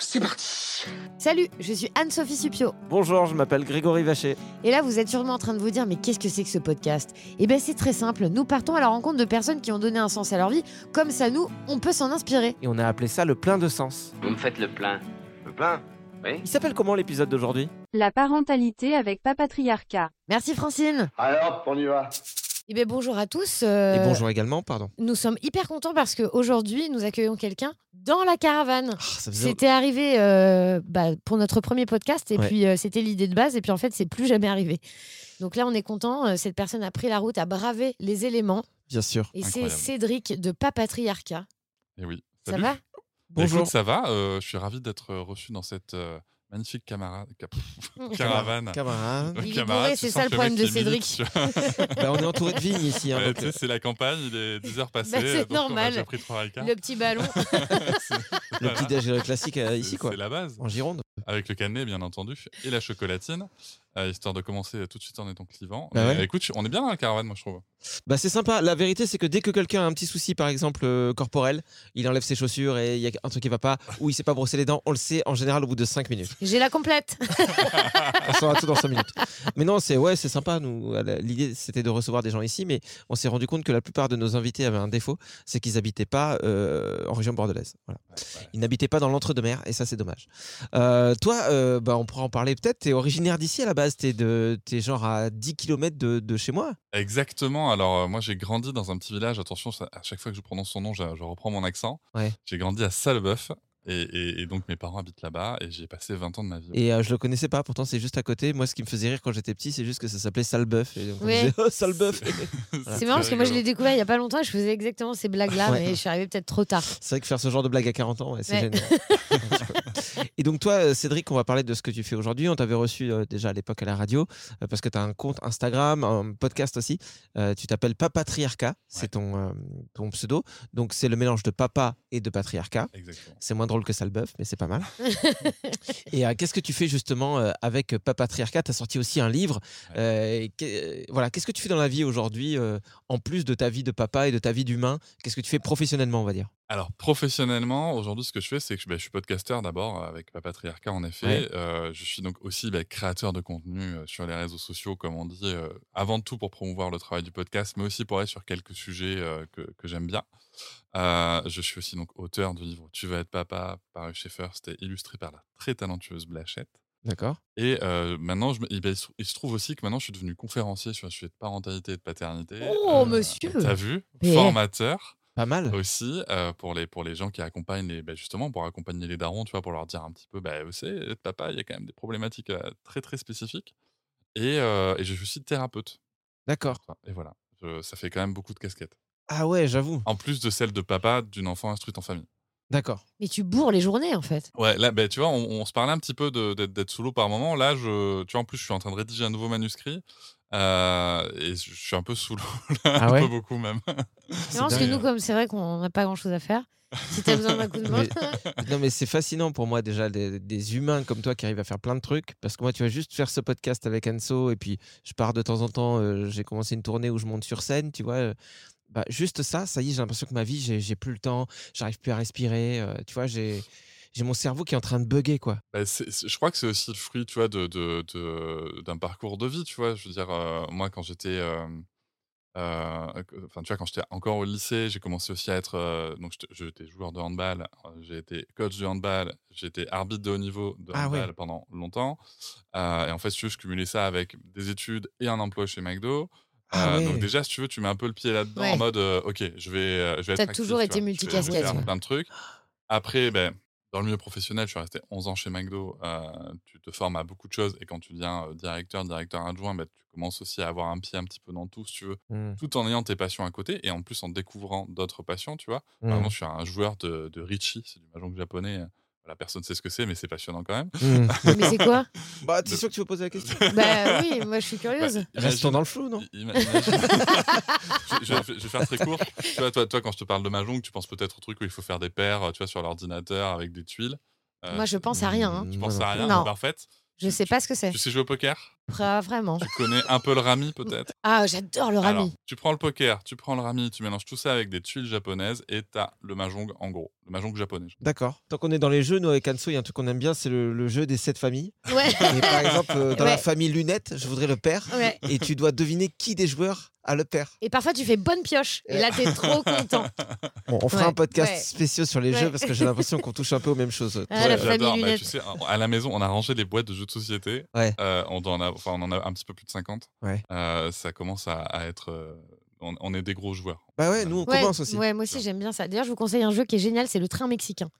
C'est parti Salut, je suis Anne-Sophie Supio. Bonjour, je m'appelle Grégory Vacher. Et là, vous êtes sûrement en train de vous dire, mais qu'est-ce que c'est que ce podcast? Eh bien, c'est très simple. Nous partons à la rencontre de personnes qui ont donné un sens à leur vie. Comme ça, nous, on peut s'en inspirer. Et on a appelé ça le plein de sens. Vous me faites le plein. Le plein? Oui. Il s'appelle comment l'épisode d'aujourd'hui? La parentalité avec papatriarcat. Merci Francine. Alors, on y va. Eh bien, bonjour à tous. euh, Et bonjour également, pardon. Nous sommes hyper contents parce qu'aujourd'hui, nous accueillons quelqu'un dans la caravane. Ça faisait- C'était arrivé euh, bah, pour notre premier podcast et Ouais. puis euh, c'était l'idée de base et puis en fait c'est plus jamais arrivé. Donc là on est content, cette personne a pris la route, a bravé les éléments Bien sûr. et c'est. Cédric de Papatriarcat. Et oui. Ça va? Bah, Bonjour. écoute, ça va. euh, je suis ravi d'être reçu dans cette euh, magnifique camarade, cap- caravane. Camarade. Euh, c'est ça le problème de Cédric. Bah, on est entouré de vignes ici. hein, sais, c'est la campagne, il est 10h passées. Bah, c'est donc on a normal. pris. Le petit ballon. le petit déj classique euh, ici, quoi. C'est la base. En Gironde. Avec le cannelé, bien entendu, et la chocolatine, euh, histoire de commencer tout de suite en étant clivant. Bah ouais. écoute, on est bien dans la caravane, moi, je trouve. Bah c'est sympa. La vérité c'est que dès que quelqu'un a un petit souci par exemple euh, corporel, il enlève ses chaussures et il y a un truc qui va pas ou il sait pas brosser les dents, on le sait en général au bout de 5 minutes. J'ai la complète. On saura tout dans 5 minutes. Mais non, c'est ouais, c'est sympa nous l'idée c'était de recevoir des gens ici mais on s'est rendu compte que la plupart de nos invités avaient un défaut, c'est qu'ils habitaient pas euh, en région bordelaise. Voilà. Ils n'habitaient pas dans l'entre-deux-mer et ça c'est dommage. Euh, toi euh, bah on pourra en parler peut-être, tu es originaire d'ici à la base, tu es de t'es genre à 10 km de, de chez moi. Exactement. Alors, euh, moi, j'ai grandi dans un petit village. Attention, ça- à chaque fois que je prononce son nom, je, je reprends mon accent. Ouais. J'ai grandi à Sallebeuf. Et, et- et donc, mes parents habitent là-bas. Et j'y ai passé 20 ans de ma vie. Et euh, je le connaissais pas, pourtant c'est juste à côté. Moi, ce qui me faisait rire quand j'étais petit, c'est juste que ça s'appelait Salbeuf. Et donc on Ouais. disait, oh, Salbeuf C'est marrant parce que moi je l'ai découvert il y a pas longtemps et je faisais exactement ces blagues là Ouais. mais je suis arrivée peut-être trop tard. C'est vrai que faire ce genre de blague à 40 ans, ouais, c'est Ouais. génial. Et donc toi, euh, Cédric, on va parler de ce que tu fais aujourd'hui. On t'avait reçu euh, déjà à l'époque à la radio, euh, parce que tu as un compte Instagram, un podcast aussi. Euh, tu t'appelles Papatriarcat, c'est ton, euh, ton pseudo. Donc c'est le mélange de papa et de patriarcat. Exactement. C'est moins drôle que Salbeuf, mais c'est pas mal. et euh, qu'est-ce que tu fais justement euh, avec Papatriarcat Tu as sorti aussi un livre. Euh, voilà, qu'est-ce que tu fais dans la vie aujourd'hui, euh, en plus de ta vie de papa et de ta vie d'humain? Qu'est-ce que tu fais professionnellement, on va dire? Alors, professionnellement, aujourd'hui, ce que je fais, c'est que je, bah, je suis podcasteur d'abord avec Papatriarcat, en effet. Ouais. Euh, je suis donc aussi bah, créateur de contenu sur les réseaux sociaux, comme on dit, euh, avant tout pour promouvoir le travail du podcast, mais aussi pour aller sur quelques sujets euh, que, que j'aime bien. Euh, je suis aussi donc auteur du livre Tu vas être papa, paru chez First et illustré par la très talentueuse Blachette. D'accord. Et euh, maintenant, je ben, il, se, trouve aussi que maintenant, je suis devenu conférencier sur le sujet de parentalité et de paternité. Oh, monsieur T'as vu Formateur Pas mal. aussi euh, pour, les, pour les gens qui accompagnent les, bah, justement pour accompagner les darons, tu vois, pour leur dire un petit peu, bah, vous savez, être papa, il y a quand même des problématiques euh, très très spécifiques. Et, euh, et je suis aussi thérapeute. D'accord. Et voilà, Je- ça fait quand même beaucoup de casquettes. Ah ouais, j'avoue. En plus de celle de papa d'une enfant instruite en famille. D'accord. Mais tu bourres les journées en fait. Ouais, là, bah, tu vois, on, on se parlait un petit peu de- d'être sous l'eau par moment. Là, je, tu vois, en plus, je suis en train de rédiger un nouveau manuscrit. Euh, et je suis un peu sous l'eau, Ah un peu beaucoup même. Non, parce que nous, comme c'est vrai qu'on n'a pas grand chose à faire, si t'as besoin d'un coup de main. Mais- non, mais c'est fascinant pour moi déjà des, des humains comme toi qui arrivent à faire plein de trucs. Parce que moi, tu vas juste faire ce podcast avec Anso et puis je pars de temps en temps. euh, j'ai commencé une tournée où je monte sur scène, tu vois. Bah, juste ça, ça y est, j'ai l'impression que ma vie, j'ai plus le temps, j'arrive plus à respirer. euh, tu vois, j'ai j'ai mon cerveau qui est en train de bugger, quoi. Bah, je crois que c'est aussi le fruit, tu vois, de, d'un parcours de vie, tu vois. Je veux dire, euh, moi, quand j'étais, euh, euh, enfin, tu vois, quand j'étais encore au lycée, j'ai commencé aussi à être, euh, donc j'étais- joueur de handball, j'ai été coach de handball, j'ai été arbitre de haut niveau de Ah ouais. handball pendant longtemps. Euh, et en fait, je cumulais ça avec des études et un emploi chez McDo. Ah Euh, ouais. Donc déjà, si tu veux, tu mets un peu le pied là-dedans Ouais. en mode, euh, ok, je vais, euh, je vais être T'as actif, toujours tu été multicasquette, ouais. plein de trucs. Après, ben, dans le milieu professionnel, je suis resté 11 ans chez McDo. euh, tu te formes à beaucoup de choses et quand tu deviens euh, directeur, directeur adjoint, ben, tu commences aussi à avoir un pied un petit peu dans tout, si tu veux, Mm. tout en ayant tes passions à côté et en plus en découvrant d'autres passions, tu vois. Par Mm. exemple, je suis un joueur de, de Richie, c'est du mahjong japonais. Voilà, personne ne sait ce que c'est, mais c'est passionnant quand même. Mm. Mais c'est quoi Bah, t'es sûr que tu veux poser la question Bah oui, moi je suis curieuse. Bah, Restons dans le flou, non imagine- je, je- je vais faire très court. Tu vois, toi, toi, quand je te parle de mahjong, tu penses peut-être au truc où il faut faire des paires, tu vois, sur l'ordinateur avec des tuiles. Euh, Moi je pense à rien. hein. Tu penses non à rien, Non. parfaite. Je sais pas ce que c'est. Tu sais jouer au poker? Pas vraiment. Tu connais un peu le rami peut-être? Ah, j'adore le Alors, rami. tu prends le poker, tu prends le rami, tu mélanges tout ça avec des tuiles japonaises et t'as le mahjong en gros, le mahjong japonais. D'accord. Tant qu'on est dans les jeux, nous avec Anso, il y a un truc qu'on aime bien, c'est le, le jeu des sept familles. Ouais. Et par exemple, euh, dans la famille lunette, je voudrais le père. Ouais. Et tu dois deviner qui des joueurs le père. Et parfois tu fais bonne pioche. Et là t'es trop content. Bon, on fera Ouais. un podcast Ouais. spéciaux sur les Ouais. jeux parce que j'ai l'impression qu'on touche un peu aux mêmes choses. Ah, la Ouais, famille j'adore. Bah, tu sais, à la maison, on a rangé les boîtes de jeux de société. Ouais. Euh, on, en a, enfin, on en a un petit peu plus de 50. Ouais. Euh, ça commence à, à être. euh, on, on est des gros joueurs. Bah ouais, nous on Ouais, commence aussi. ouais, moi aussi j'aime bien ça. D'ailleurs, je vous conseille un jeu qui est génial, c'est le train mexicain.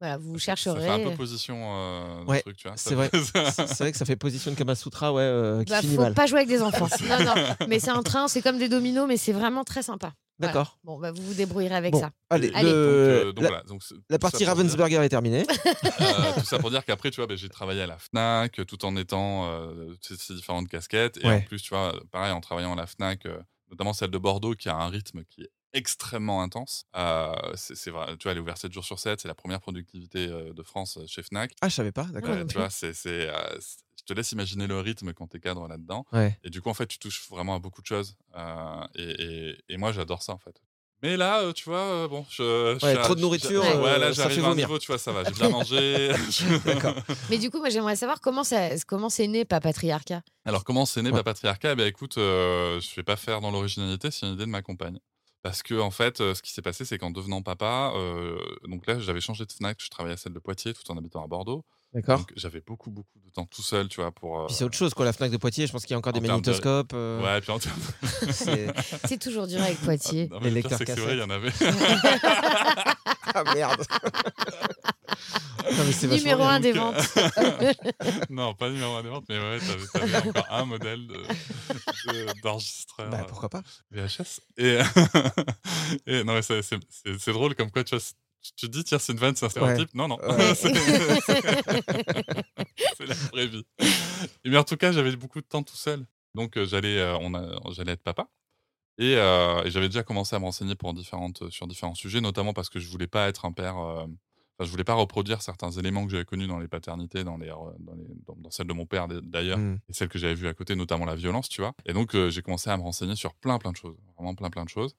Voilà, vous Ça chercherez. fait un peu position euh, Ouais, truc, tu vois. C'est Ça vrai. C'est vrai que ça fait position de Kamasutra, ouais, euh, qui Bah, finit faut mal. pas jouer avec des enfants. non, non, mais c'est un train, c'est comme des dominos, mais c'est vraiment très sympa. Voilà. D'accord. Bon, bah, vous vous débrouillerez avec Bon, ça. allez, Allez. le- Donc, euh, donc la, voilà, donc c'est- la tout partie ça dire- Ravensburger est terminée. Euh, tout ça pour dire qu'après, tu vois, ben, j'ai travaillé à la Fnac euh, tout en étant euh, ces, ces différentes casquettes. Et Ouais. en plus, tu vois, pareil, en travaillant à la Fnac, euh, notamment celle de Bordeaux, qui a un rythme qui est extrêmement intense. Euh, c'est c'est vrai, tu vois, elle est ouverte 7 jours sur 7. C'est la première productivité euh, de France euh, chez Fnac. Ah, je savais pas, d'accord. Ouais, tu vois, c'est, c'est, euh, c'est- je te laisse imaginer le rythme quand tu es cadre là-dedans. Ouais. Et du coup, en fait, tu touches vraiment à beaucoup de choses. Euh, et, et- et moi, j'adore ça, en fait. Mais là, euh, tu vois, euh, bon, je, je Ouais, trop de je- nourriture, ouais, euh, là, ça j'arrive fait à un niveau, tu vois, ça va, j'ai bien mangé. D'accord. Mais du coup, moi j'aimerais savoir comment ça, comment c'est né Papatriarcat. Alors, comment c'est né Ouais. ma patriarcat Eh bien, écoute, euh, je vais pas faire dans l'originalité, c'est une idée de ma compagne. Parce que, en fait, euh, ce qui s'est passé, c'est qu'en devenant papa, euh, donc là, j'avais changé de Fnac, je travaillais à celle de Poitiers tout en habitant à Bordeaux. D'accord. Donc, j'avais beaucoup, beaucoup de temps tout seul, tu vois, pour. euh, Puis c'est autre chose, quoi, la Fnac de Poitiers. Je pense qu'il y a encore en des termes de- magnétoscopes. euh, Ouais, puis en termes- c'est- C'est toujours dur avec Poitiers. Non, mais Les le pire, lecteurs c'est que c'est vrai, il y en avait. Ah merde. non, mais c'est vachement Numéro bien. un des Donc, ventes. non, pas numéro un des ventes, mais ouais, t'avais, t'avais encore un modèle de, de- d'enregistreur. Bah pourquoi pas VHS. Et, et non, mais c'est, c'est, c'est- c'est drôle comme quoi tu, vois, c'est- tu te dis, tiens, c'est une vanne, c'est un stéréotype. Non, non. Ouais. c'est, c'est la vraie vie. Et mais en tout cas, j'avais beaucoup de temps tout seul. Donc, euh, j'allais, euh, on a, j'allais être papa. Et, euh, et j'avais déjà commencé à me renseigner pour différentes, sur différents sujets, notamment parce que je voulais pas être un père. euh, Enfin, je voulais pas reproduire certains éléments que j'avais connus dans les paternités, dans, les, euh, dans, les, dans, dans celle de mon père d'ailleurs, Mm. et celle que j'avais vue à côté, notamment la violence, tu vois. Et donc, euh, j'ai commencé à me renseigner sur plein, plein de choses. Vraiment plein, plein de choses.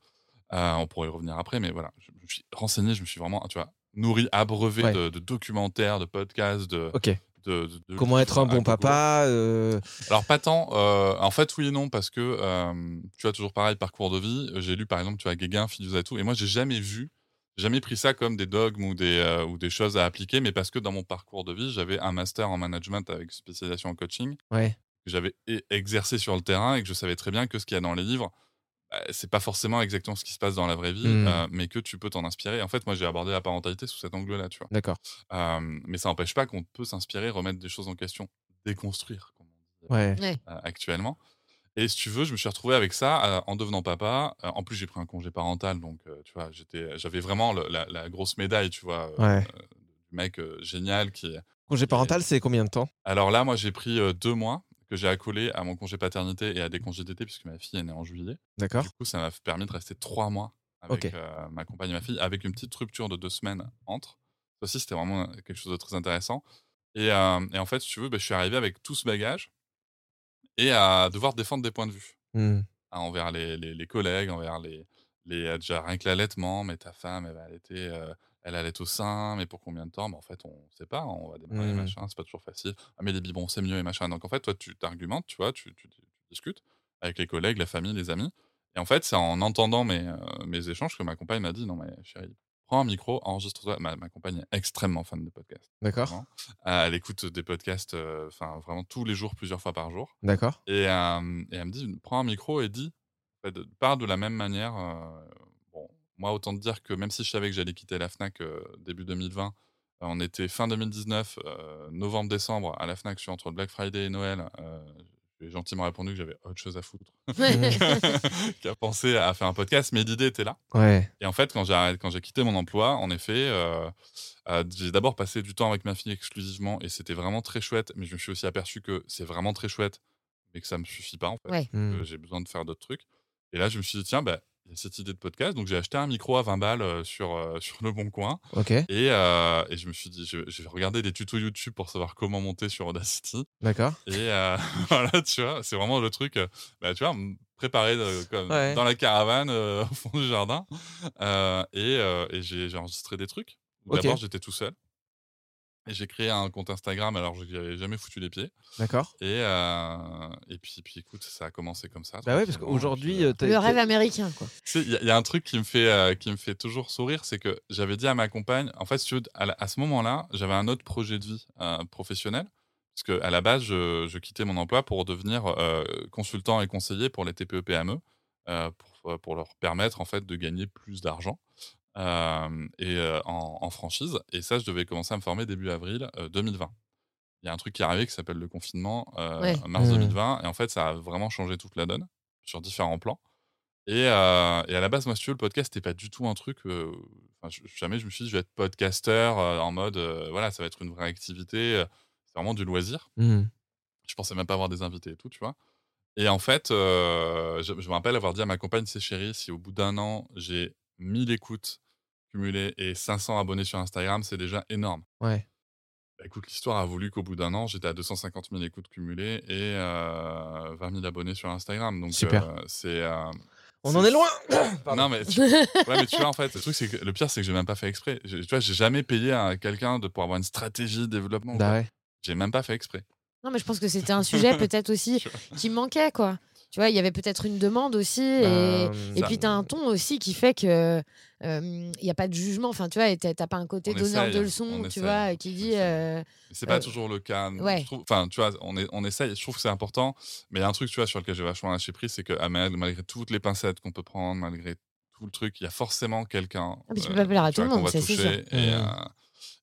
Euh, on pourrait y revenir après, mais voilà. Je me suis renseigné, je me suis vraiment, tu vois, nourri, abreuvé Ouais. de, de documentaires, de podcasts, de. Ok. de- de- de Comment être un bon papa euh, Alors pas tant. euh, en fait, oui et non, parce que euh, tu vois toujours pareil parcours de vie. J'ai lu par exemple, tu vois Guéguin, Fidus et tout, et moi j'ai jamais vu, jamais pris ça comme des dogmes ou des euh, ou des choses à appliquer, mais parce que dans mon parcours de vie, j'avais un master en management avec spécialisation en coaching Ouais. que j'avais e- exercé sur le terrain et que je savais très bien que ce qu'il y a dans les livres, bah, c'est pas forcément exactement ce qui se passe dans la vraie vie, Mm. euh, mais que tu peux t'en inspirer. En fait, moi j'ai abordé la parentalité sous cet angle-là, tu vois. D'accord. Euh, mais ça n'empêche pas qu'on peut s'inspirer, remettre des choses en question, déconstruire, comme on dit Ouais. Ouais. euh, actuellement. Et si tu veux, je me suis retrouvé avec ça euh, en devenant papa. Euh, en plus, j'ai pris un congé parental, donc euh, tu vois, j'étais, j'avais vraiment le- la, la grosse médaille, tu vois, Ouais. du mec génial qui. Congé parental, c'est combien de temps? Alors là, moi, j'ai pris deux mois que j'ai accolé à mon congé paternité et à des congés d'été, puisque ma fille est née en juillet. D'accord. Du coup, ça m'a permis de rester trois mois avec ma compagne et ma fille, avec une petite rupture de deux semaines entre. Ça aussi, c'était vraiment quelque chose de très intéressant. Et, et en fait, si tu veux, bah, je suis arrivé avec tout ce bagage et à devoir défendre des points de vue Hmm. hein, envers les, les- les collègues, envers les, les déjà rien que l'allaitement, mais ta femme, elle va allaiter, euh, elle allait au sein, mais pour combien de temps? Bah, En fait, on sait pas, on va démarrer, Mhm. machin, c'est pas toujours facile. Ah, mais les biberons, c'est mieux et machin. Donc en fait, toi, tu t'argumentes, tu vois, tu, tu- tu discutes avec les collègues, la famille, les amis. Et en fait, c'est en entendant mes, euh, mes échanges que ma compagne m'a dit Non, mais chérie, prends un micro, enregistre-toi. Ma, ma compagne est extrêmement fan de podcasts. D'accord. Euh, elle écoute des podcasts, euh, vraiment tous les jours, plusieurs fois par jour. D'accord. Et, euh, et elle me dit, prends un micro et dis, fait, parle de la même manière. euh, bon, moi, autant te dire que même si je savais que j'allais quitter la FNAC euh, début 2020, euh, on était fin 2019, euh, novembre-décembre, à la FNAC, je suis entre Black Friday et Noël. J'ai gentiment répondu que j'avais autre chose à foutre qu'à penser à faire un podcast, mais l'idée était là. Ouais. Et en fait, quand j'ai arrêté- quand j'ai quitté mon emploi, en effet, euh, euh, j'ai d'abord passé du temps avec ma fille exclusivement et c'était vraiment très chouette. Mais je me suis aussi aperçu que c'est vraiment très chouette, mais que ça me suffit pas en fait. Ouais. que Hmm. J'ai besoin de faire d'autres trucs. Et là, je me suis dit tiens, bah, il y a cette idée de podcast, donc j'ai acheté un micro à 20 balles euh, sur euh, sur le bon coin. Ok. Et, euh, et je me suis dit, vais regarder des tutos YouTube pour savoir comment monter sur Audacity. D'accord. Et euh, voilà, tu vois, c'est vraiment le truc, euh, bah, tu vois, me préparer euh, comme Ouais. dans la caravane au fond du jardin. Et euh, et j'ai j'ai enregistré des trucs. D'abord, j'étais tout seul. Et j'ai créé un compte Instagram alors que j'y avais jamais foutu les pieds. D'accord. Et, euh, et puis, puis écoute, ça a commencé comme ça. Bah ouais, parce tranquillement. qu'aujourd'hui, euh, Le rêve américain, quoi. tu sais, il y, a- il y a un truc qui me fait, euh, qui me fait toujours sourire, c'est que j'avais dit à ma compagne, en fait, si tu veux, à, la- à ce moment-là, j'avais un autre projet de vie euh, professionnel, parce que à la base, je, je quittais mon emploi pour devenir euh, consultant et conseiller pour les TPE-PME, euh, pour, pour leur permettre en fait de gagner plus d'argent. Euh, et euh, en, en franchise. Et ça, je devais commencer à me former début avril euh, 2020. Il y a un truc qui est arrivé qui s'appelle le confinement, euh, Ouais. mars Mmh. 2020. Et en fait, ça a vraiment changé toute la donne sur différents plans. Et, euh, et à la base, moi, si tu veux, le podcast, c'était pas du tout un truc. euh, je- jamais je me suis dit, je vais être podcasteur euh, en mode, euh, voilà, ça va être une vraie activité. euh, c'est vraiment du loisir. Hmm. Je pensais même pas avoir des invités et tout, tu vois. Et en fait, euh, je, je me rappelle avoir dit à ma compagne, c'est chérie, si au bout d'un an, j'ai 1000 écoutes et 500 abonnés sur Instagram, c'est déjà énorme. Ouais. Bah, écoute, l'histoire a voulu qu'au bout d'un an, j'étais à 250 000 écoutes cumulées et euh, 20 000 abonnés sur Instagram. Donc, Super. euh, c'est. euh, On en est loin non, mais tu, ouais, mais tu vois, en fait, le, truc, c'est que, le pire, c'est que j'ai même pas fait exprès. J'ai- Tu vois, j'ai jamais payé à quelqu'un de, pour avoir une stratégie de développement. Bah ouais. J'ai même pas fait exprès. Non, mais je pense que c'était un sujet peut-être aussi qui manquait, quoi. Tu vois, il y avait peut-être une demande aussi. Et, Bah, et puis, tu as un ton aussi qui fait que il n'y a pas de jugement. Enfin, tu vois, et t'as pas un côté On donneur essaye, de leçons, on tu essaye, vois, qui dit. euh, c'est pas Euh, toujours le cas. ouais. Je trouve- Enfin, tu vois, on, est, on essaye. Je trouve que c'est important. Mais il y a un truc, tu vois, sur lequel j'ai vachement lâché prise, c'est que ah, mal- malgré toutes les pincettes qu'on peut prendre, malgré tout le truc, il y a forcément quelqu'un. Ah, mais tu peux euh, pas plaire à tout le monde, c'est toucher sûr. Et.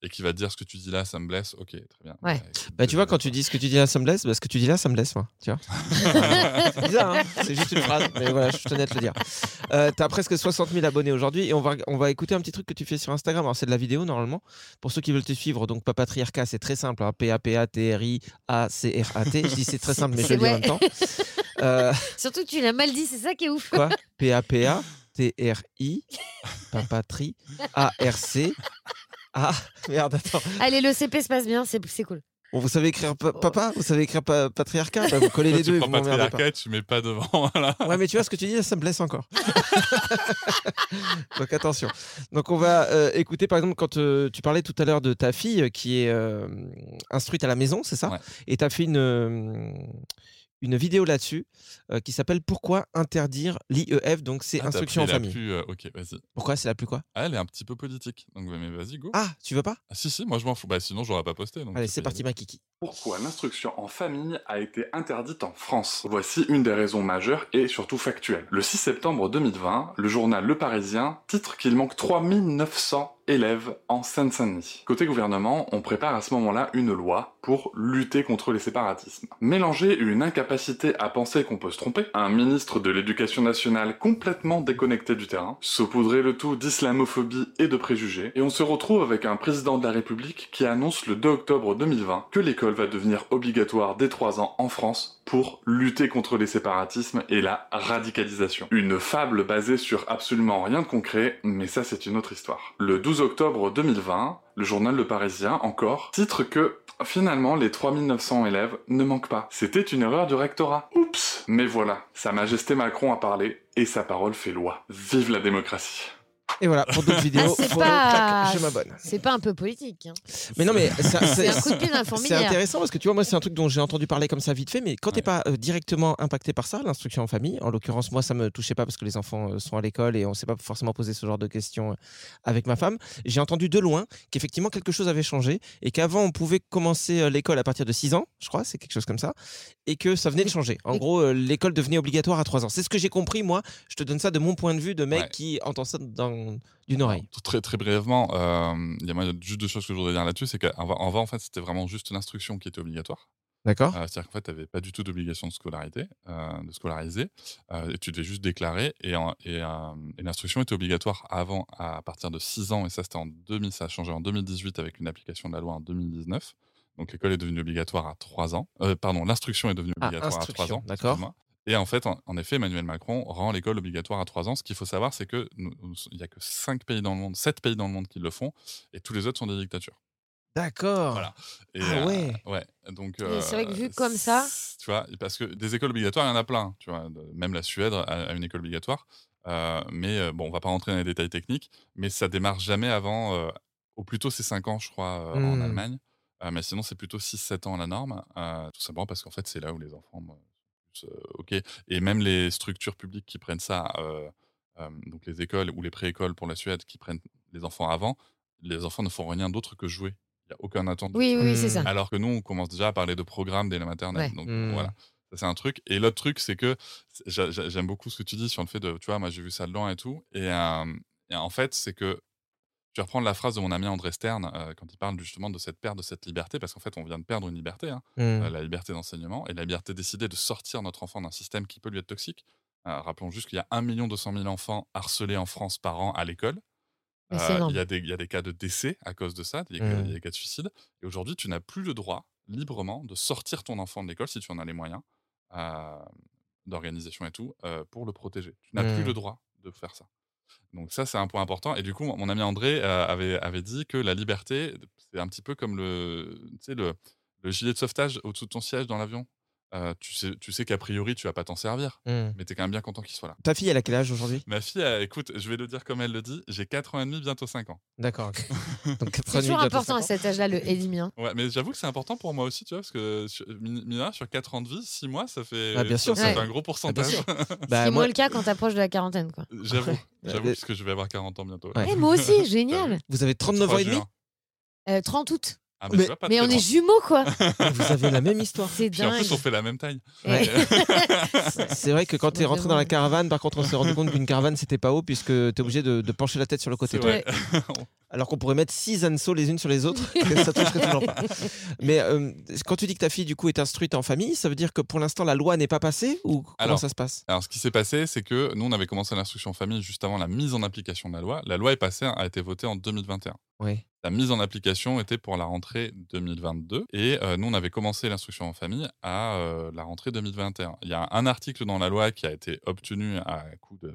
Et qui va te dire ce que tu dis là, ça me blesse. Ok, très bien. Ouais. écoute, Bah tu vois, quand tu dis ce que tu dis là, ça me blesse, bah, ce que tu dis là, ça me blesse, moi. Tu vois C'est bizarre, hein c'est juste une phrase, mais voilà, je tenais à te le dire. Euh, T'as presque 60 000 abonnés aujourd'hui et on va, on va écouter un petit truc que tu fais sur Instagram. Alors, c'est de la vidéo normalement. Pour ceux qui veulent te suivre, donc Papatriarcat, c'est très simple. Hein, P-A-P-A-T-R-I-A-C-R-A-T. Je dis c'est très simple, mais je le dis en même temps. Euh, Surtout que tu l'as mal dit, c'est ça qui est ouf. quoi? P-A-P-A-T-R-I, Papatri, A-R-C. Ah, merde, attends. Allez, le CP se passe bien, c'est c'est cool. Bon, vous savez écrire pa- papa Vous savez écrire pa- patriarcat Bah, Vous collez Toi, les tu deux et prends vous pas. patriarcat et tu mets pas devant. Voilà. Ouais, mais tu vois ce que tu dis, ça me blesse encore. Donc attention. Donc on va euh, écouter, par exemple, quand euh, tu parlais tout à l'heure de ta fille euh, qui est euh, instruite à la maison, c'est ça? Ouais. Et tu as fait une, euh, une vidéo là-dessus euh, qui s'appelle Pourquoi interdire l'IEF Donc c'est Ah, instruction en la famille. plus, euh, ok, vas-y. Pourquoi c'est la plus quoi? Ah, elle est un petit peu politique. Donc, mais vas-y, go. Ah, tu veux pas? Ah, si, si, moi je m'en fous. Bah, sinon, j'aurais pas posté. donc Allez, c'est parti, ma kiki. Pourquoi l'instruction en famille a été interdite en France? Voici une des raisons majeures et surtout factuelles. Le 6 septembre 2020, le journal Le Parisien titre qu'il manque 3900 élèves en Seine-Saint-Denis. Côté gouvernement, on prépare à ce moment-là une loi pour lutter contre les séparatismes. Mélanger une incapacité à penser qu'on peut se tromper, un ministre de l'éducation nationale complètement déconnecté du terrain, saupoudrer le tout d'islamophobie et de préjugés, et on se retrouve avec un président de la République qui annonce le 2 octobre 2020 que l'école va devenir obligatoire dès 3 ans en France pour lutter contre les séparatismes et la radicalisation. Une fable basée sur absolument rien de concret, mais ça c'est une autre histoire. Le 12 octobre 2020, le journal Le Parisien, encore, titre que finalement les 3900 élèves ne manquent pas. C'était une erreur du rectorat. Oups Mais voilà, Sa Majesté Macron a parlé et sa parole fait loi. Vive la démocratie Et voilà, pour d'autres vidéos, c'est follow, pas- clac, je m'abonne. C'est pas un peu politique. hein. Mais non, mais ça- C'est un coup de pied dans la C'est fourmilière. intéressant parce que tu vois, moi, c'est un truc dont j'ai entendu parler comme ça vite fait, mais quand t'es pas euh, directement impacté par ça, l'instruction en famille, en l'occurrence, moi, ça me touchait pas parce que les enfants euh, sont à l'école et on s'est pas forcément posé ce genre de questions euh, avec ma femme. J'ai entendu de loin qu'effectivement quelque chose avait changé et qu'avant, on pouvait commencer euh, l'école à partir de 6 ans, je crois, c'est quelque chose comme ça, et que ça venait de changer. En gros, euh, l'école devenait obligatoire à 3 ans. C'est ce que j'ai compris, moi. Je te donne ça de mon point de vue de mec Ouais. qui entend ça dans- d'une oreille. Très, très brièvement, euh, il y a juste deux choses que je voudrais dire là-dessus. C'est qu'en va- en fait, c'était vraiment juste l'instruction qui était obligatoire. D'accord. Euh, C'est-à-dire qu'en fait, tu n'avais pas du tout d'obligation de scolarité, euh, de scolariser. euh, et tu devais juste déclarer. Et, en- et, et l'instruction était obligatoire avant, à partir de 6 ans. Et ça, c'était en 2000, ça a changé en 2018 avec une application de la loi en 2019. Donc l'école est devenue obligatoire à 3 ans. Pardon, l'instruction est devenue Ah, obligatoire à 3 instruction, ans. d'accord. Et en fait, en, en effet, Emmanuel Macron rend l'école obligatoire à 3 ans. Ce qu'il faut savoir, c'est que nous- nous- il n'y a que 5 pays dans le monde, 7 pays dans le monde qui le font, et tous les autres sont des dictatures. D'accord. Voilà. Et, Ah euh, ouais. ouais. Donc, c'est vrai que euh, vu comme ça- Tu vois, parce que des écoles obligatoires, il y en a plein. Tu vois, de- même la Suède a, a une école obligatoire. Euh, mais bon, on va pas rentrer dans les détails techniques, mais ça démarre jamais avant, euh, au plus tôt c'est 5 ans, je crois, euh, en Hmm. Allemagne. Euh, mais sinon, c'est plutôt 6-7 ans la norme. euh, tout simplement parce qu'en fait, c'est là où les enfants. Euh, OK. Et même les structures publiques qui prennent ça, euh, euh, donc les écoles ou les préécoles pour la Suède qui prennent les enfants avant, les enfants ne font rien d'autre que jouer. Il n'y a aucun attendu. Oui, oui, c'est ça. Alors que nous, on commence déjà à parler de programmes dès la maternelle. Ouais. Donc Hmm. voilà, ça c'est un truc. Et l'autre truc, c'est que j'aime beaucoup ce que tu dis sur le fait de, tu vois, moi j'ai vu ça de loin et tout. Et, euh, et en fait, c'est que je vais reprendre la phrase de mon ami André Stern euh, quand il parle justement de cette perte de cette liberté, parce qu'en fait, on vient de perdre une liberté, hein, euh, la liberté d'enseignement et la liberté de décider de sortir notre enfant d'un système qui peut lui être toxique. Euh, rappelons juste qu'il y a 1 200 000 enfants harcelés en France par an à l'école. Il y, a des- il y a des cas de décès à cause de ça, il y a, Mm. a des cas de suicide. Et aujourd'hui, tu n'as plus le droit, librement, de sortir ton enfant de l'école, si tu en as les moyens, d'organisation et tout, pour le protéger. Tu n'as plus le droit de faire ça. Donc ça, c'est un point important. Et du coup, mon ami André euh, avait, dit que la liberté, c'est un petit peu comme le, le, le gilet de sauvetage au-dessous de ton siège dans l'avion. Euh, tu sais, tu sais qu'a priori, tu vas pas t'en servir, Hmm. mais tu es quand même bien content qu'il soit là. Ta fille, elle a quel âge aujourd'hui? Ma fille, euh, écoute, je vais le dire comme elle le dit, j'ai 4 ans et demi, bientôt 5 ans. D'accord. ok. Donc, C'est toujours important à cet âge-là, le et mien. Ouais, mais j'avoue que c'est important pour moi aussi, tu vois, parce que sur, rien, sur 4 ans de vie, 6 mois, ça fait, Ah, bien sûr, ça, ça ouais. fait un gros pourcentage. sûr. C'est Bah, moins moi, le cas quand t'approches de la quarantaine, quoi. j'avoue, Ouais. j'avoue, parce que je vais avoir 40 ans bientôt. Ouais. Eh, moi aussi, génial. vous avez 39 ans 3 et demi? Euh, 30 août. Ah, mais, pas on est loin. jumeaux, quoi. Vous avez la même histoire. C'est Puis en dingue. plus, on fait la même taille. Ouais. C'est vrai que quand tu es rentré dans la caravane, par contre, on s'est rendu compte qu'une caravane, c'était pas haut puisque tu es obligé de, de pencher la tête sur le côté. Toi. Alors qu'on pourrait mettre six anneaux les unes sur les autres, que ça toucherait toujours pas. Mais euh, quand tu dis que ta fille, du coup, est instruite en famille, ça veut dire que pour l'instant, la loi n'est pas passée ou comment Alors, ça se passe? Alors, ce qui s'est passé, c'est que nous, on avait commencé l'instruction en famille juste avant la mise en application de la loi. La loi est passée, a été votée en 2021. Oui. La mise en application était pour la rentrée 2022 et euh, nous on avait commencé l'instruction en famille à euh, la rentrée 2021. Il y a un article dans la loi qui a été obtenu à coup de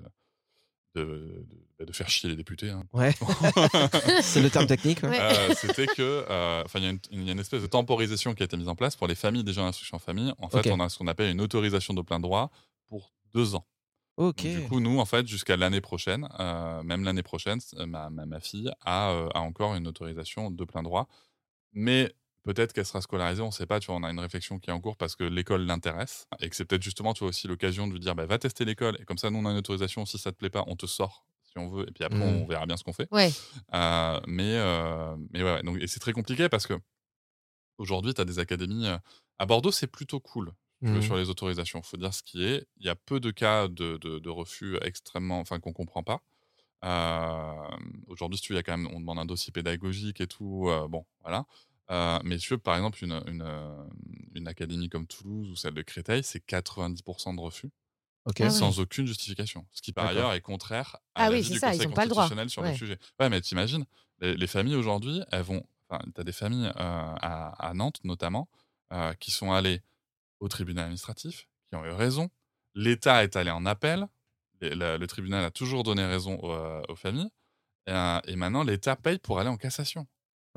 de, de- de faire chier les députés. hein. Ouais. C'est le terme technique. ouais. Euh, C'était que, euh, enfin, il y, a une- il y a une espèce de temporisation qui a été mise en place pour les familles déjà en instruction en famille. En fait, on a ce qu'on appelle une autorisation de plein droit pour deux ans. Ok. Donc, du coup, nous, en fait, jusqu'à l'année prochaine, euh, même l'année prochaine, ma, ma, ma fille a, euh, a encore une autorisation de plein droit. Mais peut-être qu'elle sera scolarisée, on ne sait pas. Tu vois, on a une réflexion qui est en cours parce que l'école l'intéresse et que c'est peut-être justement, tu vois, aussi l'occasion de lui dire, bah, va tester l'école. Et comme ça, nous, on a une autorisation. Si ça te plaît pas, on te sort si on veut. Et puis après, Mm. on verra bien ce qu'on fait. Ouais. Euh, mais, euh, mais ouais, donc, et c'est très compliqué parce que aujourd'hui, tu as des académies. euh, à Bordeaux, c'est plutôt cool Mhm. sur les autorisations. Il faut dire ce qui est. Il y a peu de cas de, de- de refus extrêmement. Enfin, qu'on comprend pas. Euh, Aujourd'hui, si tu veux, il y a quand même, on demande un dossier pédagogique et tout. euh, bon, voilà. Euh, mais tu veux, par exemple, une, une, une académie comme Toulouse ou celle de Créteil, c'est 90% de refus. Ah Sans aucune justification. Ce qui, par ailleurs, est contraire à Ah oui, du ça, ils Conseil ont pas le droit. constitutionnel sur Ouais. le sujet. Ouais, mais t'imagines, les, les familles aujourd'hui, elles vont. Enfin, t'as des familles euh, à, à Nantes, notamment, euh, qui sont allées au tribunal administratif, qui ont eu raison. L'État est allé en appel. et le tribunal a toujours donné raison aux, euh, aux familles. Et, et maintenant, l'État paye pour aller en cassation.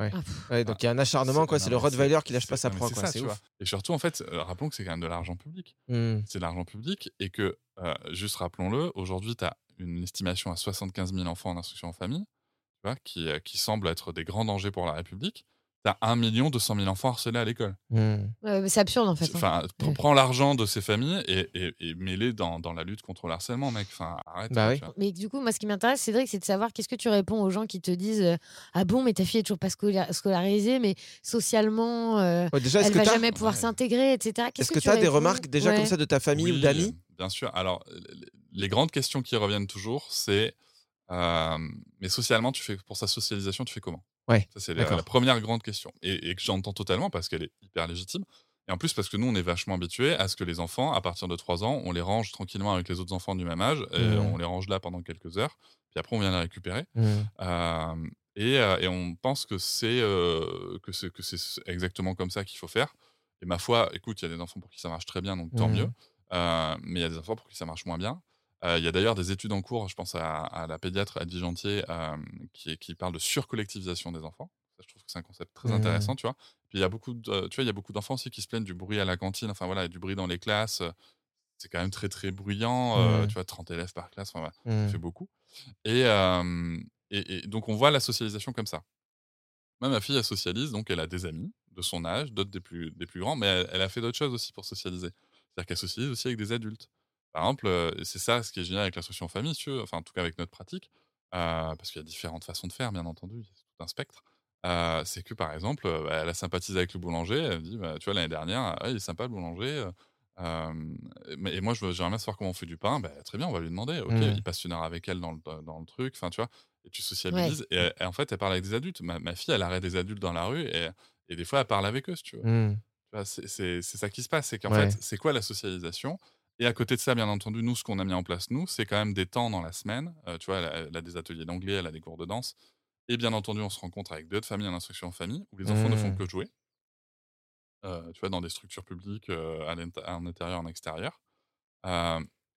Ouais. Ah. Ouais, donc il y a un acharnement, quoi. C'est le Rottweiler qui lâche pas sa proie, quoi. ça, C'est tu ouf. vois. Et surtout, en fait, euh, rappelons que c'est quand même de l'argent public. Hmm. C'est de l'argent public et que, euh, juste rappelons-le, aujourd'hui, tu as une estimation à 75 000 enfants en instruction en famille, tu vois, qui, euh, qui semble être des grands dangers pour la République. Tu as 1 200 000 enfants harcelés à l'école. Hmm. Ouais, c'est absurde en fait. hein. Enfin, Ouais. prends l'argent de ces familles et, et, et mets-les dans, dans la lutte contre le harcèlement, mec. Enfin, arrête. Bah quoi, oui. Mais du coup, moi, ce qui m'intéresse, Cédric, c'est de savoir qu'est-ce que tu réponds aux gens qui te disent euh, Ah bon, mais ta fille est toujours pas scola- scolarisée, mais socialement, euh, Ouais, déjà, elle que va t'as jamais pouvoir Ouais. s'intégrer, etc. Qu'est-ce est-ce que tu tu as des remarques déjà Ouais. comme ça de ta famille ou d'amis Bien sûr. Alors, les grandes questions qui reviennent toujours, c'est euh, mais socialement, tu fais pour sa socialisation, tu fais comment? Ouais, Ça, c'est la, première grande question. Et, et que j'entends totalement parce qu'elle est hyper légitime. Et en plus, parce que nous, on est vachement habitués à ce que les enfants, à partir de 3 ans, on les range tranquillement avec les autres enfants du même âge. Et Mmh. On les range là pendant quelques heures. Puis après, on vient les récupérer. Hmm. Euh, et, et on pense que c'est euh, que c'est que c'est exactement comme ça qu'il faut faire. Et ma foi, écoute, il y a des enfants pour qui ça marche très bien, donc tant mieux. Euh, mais il y a des enfants pour qui ça marche moins bien. Euh, Il y a d'ailleurs des études en cours, je pense à, à la pédiatre Adji Gentier, qui, qui parle de surcollectivisation des enfants. Je trouve que c'est un concept très Mhm. intéressant, tu vois. Puis il y a beaucoup, de, tu vois, il y a beaucoup d'enfants aussi qui se plaignent du bruit à la cantine, enfin voilà, et du bruit dans les classes. C'est quand même très très bruyant, euh, Mhm. tu vois, 30 élèves par classe, enfin voilà, ça fait beaucoup. Et, euh, et, et donc on voit la socialisation comme ça. Moi, ma fille, elle socialise, donc elle a des amis de son âge, d'autres des plus, des plus grands, mais elle, elle a fait d'autres choses aussi pour socialiser. C'est-à-dire qu'elle socialise aussi avec des adultes. Par exemple, c'est ça ce qui est génial avec l'instruction en famille, si enfin en tout cas avec notre pratique, euh, parce qu'il y a différentes façons de faire, bien entendu, c'est tout un spectre. Euh, c'est que par exemple, bah, elle a sympathisé avec le boulanger, elle me dit, bah, tu vois, l'année dernière, ah, il est sympa le boulanger. euh, mais- et moi, je veux- j'aimerais bien savoir comment on fait du pain. Bah, très bien, on va lui demander. Ok, Mm. il passe une heure avec elle dans le, dans le truc. Enfin, tu vois, et tu sociabilises. Et, elle- en fait, elle parle avec des adultes. Ma, ma fille, elle arrête des adultes dans la rue et, et des fois, elle parle avec eux, si tu veux. Vois, C'est ça qui se passe. C'est qu'en Ouais. fait, c'est quoi la socialisation Et à côté de ça, bien entendu, nous, ce qu'on a mis en place, nous, c'est quand même des temps dans la semaine. Euh, tu vois, elle a, elle a des ateliers d'anglais, elle a des cours de danse. Et bien entendu, on se rencontre avec d'autres familles en instruction en famille où les enfants ne font Mm. que jouer. Euh, tu vois, dans des structures publiques, euh, à en intérieur, en extérieur.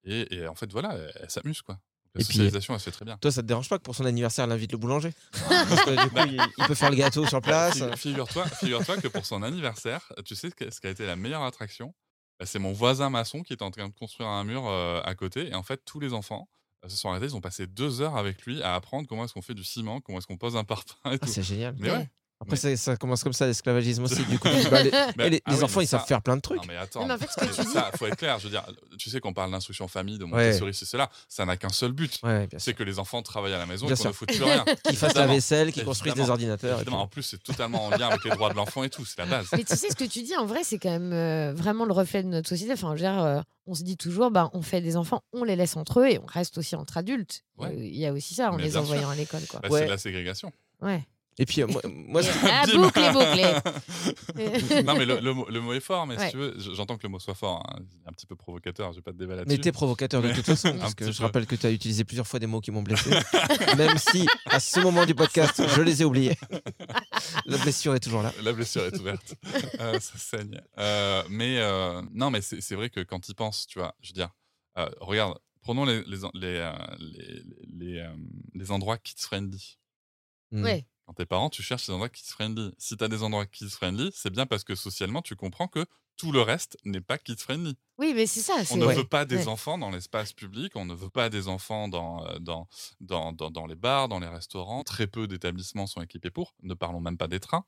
Et, et en fait, voilà, elle, elle s'amuse, quoi. La Et puis, socialisation, elle se fait très bien. Toi, ça te dérange pas que pour son anniversaire, elle invite le boulanger? Parce que du coup, il, il peut faire le gâteau sur place. Fi- Figure-toi figure-toi que pour son anniversaire, tu sais ce qui a été la meilleure attraction? Bah, C'est mon voisin maçon qui était en train de construire un mur euh, à côté. Et en fait, tous les enfants euh, se sont arrêtés. Ils ont passé deux heures avec lui à apprendre comment est-ce qu'on fait du ciment, comment est-ce qu'on pose un parpaing et Ah, tout. c'est génial. Mais ouais. Après, ça, ça commence comme ça, l'esclavagisme aussi. Du coup, bah, les, Mais- les- ah les oui, enfants, ils savent faire plein de trucs. Non, mais attends. Non, mais en fait, ce que tu dis- ça, faut être clair. Je veux dire, tu sais qu'on parle d'instruction famille, de Ouais. Montessori, c'est cela. Ça n'a qu'un seul but. Ouais, c'est que les enfants travaillent à la maison Bien et qu'on ne foute plus rien. Qu'ils fassent la vaisselle, qu'ils construisent des ordinateurs. et En plus, c'est totalement en lien avec les droits de l'enfant et tout. C'est la base. Mais tu sais, ce que tu dis, en vrai, c'est quand même euh, vraiment le reflet de notre société. Enfin, je veux dire, euh, on se dit toujours, bah, on fait des enfants, on les laisse entre eux et on reste aussi entre adultes. Ouais. Euh, Il y a aussi ça en Mais les envoyant à l'école. Quoi. Bah, Ouais. C'est de la ségrégation. Ouais. Et puis, euh, moi, moi, je- Ah, Bim. bouclé, bouclé. non, mais le, le mot, le mot est fort, mais Ouais. si tu veux, j'entends que le mot soit fort. hein. Un petit peu provocateur, je vais pas te déballer Mais t'es provocateur de Mais- toute façon, parce que je peu. rappelle que tu as utilisé plusieurs fois des mots qui m'ont blessé. Même si, à ce moment du podcast, je les ai oubliés. La blessure est toujours là. La blessure est ouverte. Euh, ça saigne. Euh, mais euh, non, mais c'est vrai que quand ils pensent, tu vois, je veux dire, euh, regarde, prenons les, les, les, les, les, les endroits kids-friendly. Hmm. Ouais. Quand t'es parent, tu cherches des endroits kids-friendly. Si tu as des endroits kids-friendly, c'est bien parce que socialement, tu comprends que tout le reste n'est pas kids-friendly. Oui, mais c'est ça. On ne ouais. veut pas des Ouais. enfants dans l'espace public, on ne veut pas des enfants dans, euh, dans, dans, dans, dans les bars, dans les restaurants. Très peu d'établissements sont équipés pour, ne parlons même pas des trains.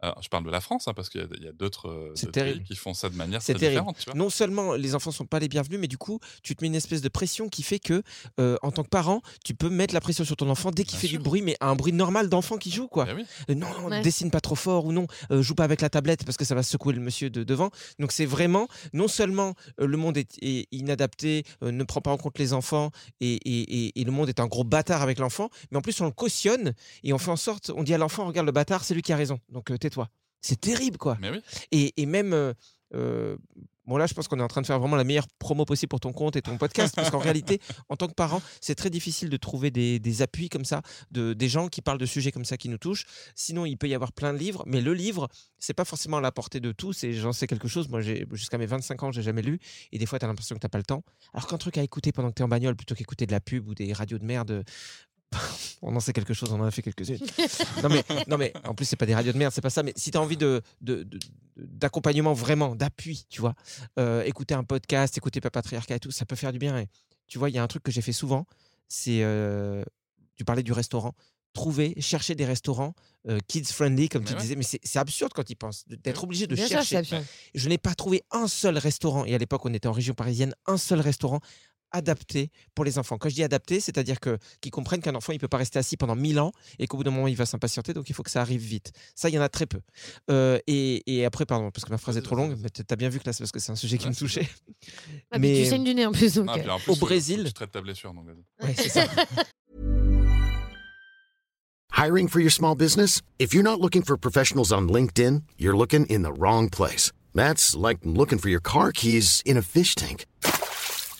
Alors, je parle de la France, hein, parce qu'il y a, d'autres euh, d'autres pays qui font ça de manière très terrible. différente. Tu vois. Non seulement les enfants sont pas les bienvenus, mais du coup, tu te mets une espèce de pression qui fait que, euh, en tant que parent, tu peux mettre la pression sur ton enfant dès qu'il fait sûr. du bruit, mais un bruit normal d'enfant qui joue, quoi. Eh oui. Euh, non, non, Ouais. dessine pas trop fort ou non, euh, joue pas avec la tablette parce que ça va secouer le monsieur de devant. Donc c'est vraiment, non seulement euh, le monde est, est inadapté, euh, ne prend pas en compte les enfants et, et- et- et le monde est un gros bâtard avec l'enfant, mais en plus on le cautionne et on fait en sorte, on dit à l'enfant, regarde le bâtard, c'est lui qui a raison, donc euh, tais-toi. C'est terrible, quoi. Mais oui. Et, et même, euh, euh, bon là, je pense qu'on est en train de faire vraiment la meilleure promo possible pour ton compte et ton podcast, parce qu'en réalité, en tant que parent, c'est très difficile de trouver des, des appuis comme ça, de, des gens qui parlent de sujets comme ça qui nous touchent. Sinon, il peut y avoir plein de livres, mais le livre, c'est pas forcément à la portée de tous, et j'en sais quelque chose. Moi, j'ai- jusqu'à mes 25 ans, j'ai jamais lu, et des fois, tu as l'impression que t'as pas le temps. Alors qu'un truc à écouter pendant que tu es en bagnole, plutôt qu'écouter de la pub ou des radios de merde, on en sait quelque chose, on en a fait quelques-unes. non, mais, non, mais en plus, c'est pas des radios de merde, c'est pas ça. Mais si tu as envie de, de- de- d'accompagnement vraiment, d'appui, tu vois, euh, écouter un podcast, écouter Papatriarcat et tout, ça peut faire du bien. Et, tu vois, il y a un truc que j'ai fait souvent, c'est. euh, tu parlais du restaurant. Trouver, chercher des restaurants euh, kids friendly, comme Mais tu ouais. disais, mais c'est c'est absurde quand ils pensent, d'être obligé de Bien chercher. Je n'ai pas trouvé un seul restaurant, et à l'époque on était en région parisienne, un seul restaurant adapté pour les enfants. Quand je dis adapté, c'est-à-dire que qu'ils comprennent qu'un enfant il peut pas rester assis pendant mille ans et qu'au bout d'un moment il va s'impatienter, donc il faut que ça arrive vite. Ça, il y en a très peu. Euh, et, et après, pardon, parce que ma phrase est trop longue, mais tu as bien vu que là c'est parce que c'est un sujet qui me touchait. Ah, puis tu saignes du nez en plus. Donc, Ah, euh, puis en plus, Au Brésil- Tu traites ta blessure, donc. Ouais, c'est ça. Hiring for your small business? If you're not looking for professionals on LinkedIn, you're looking in the wrong place. That's like looking for your car keys in a fish tank.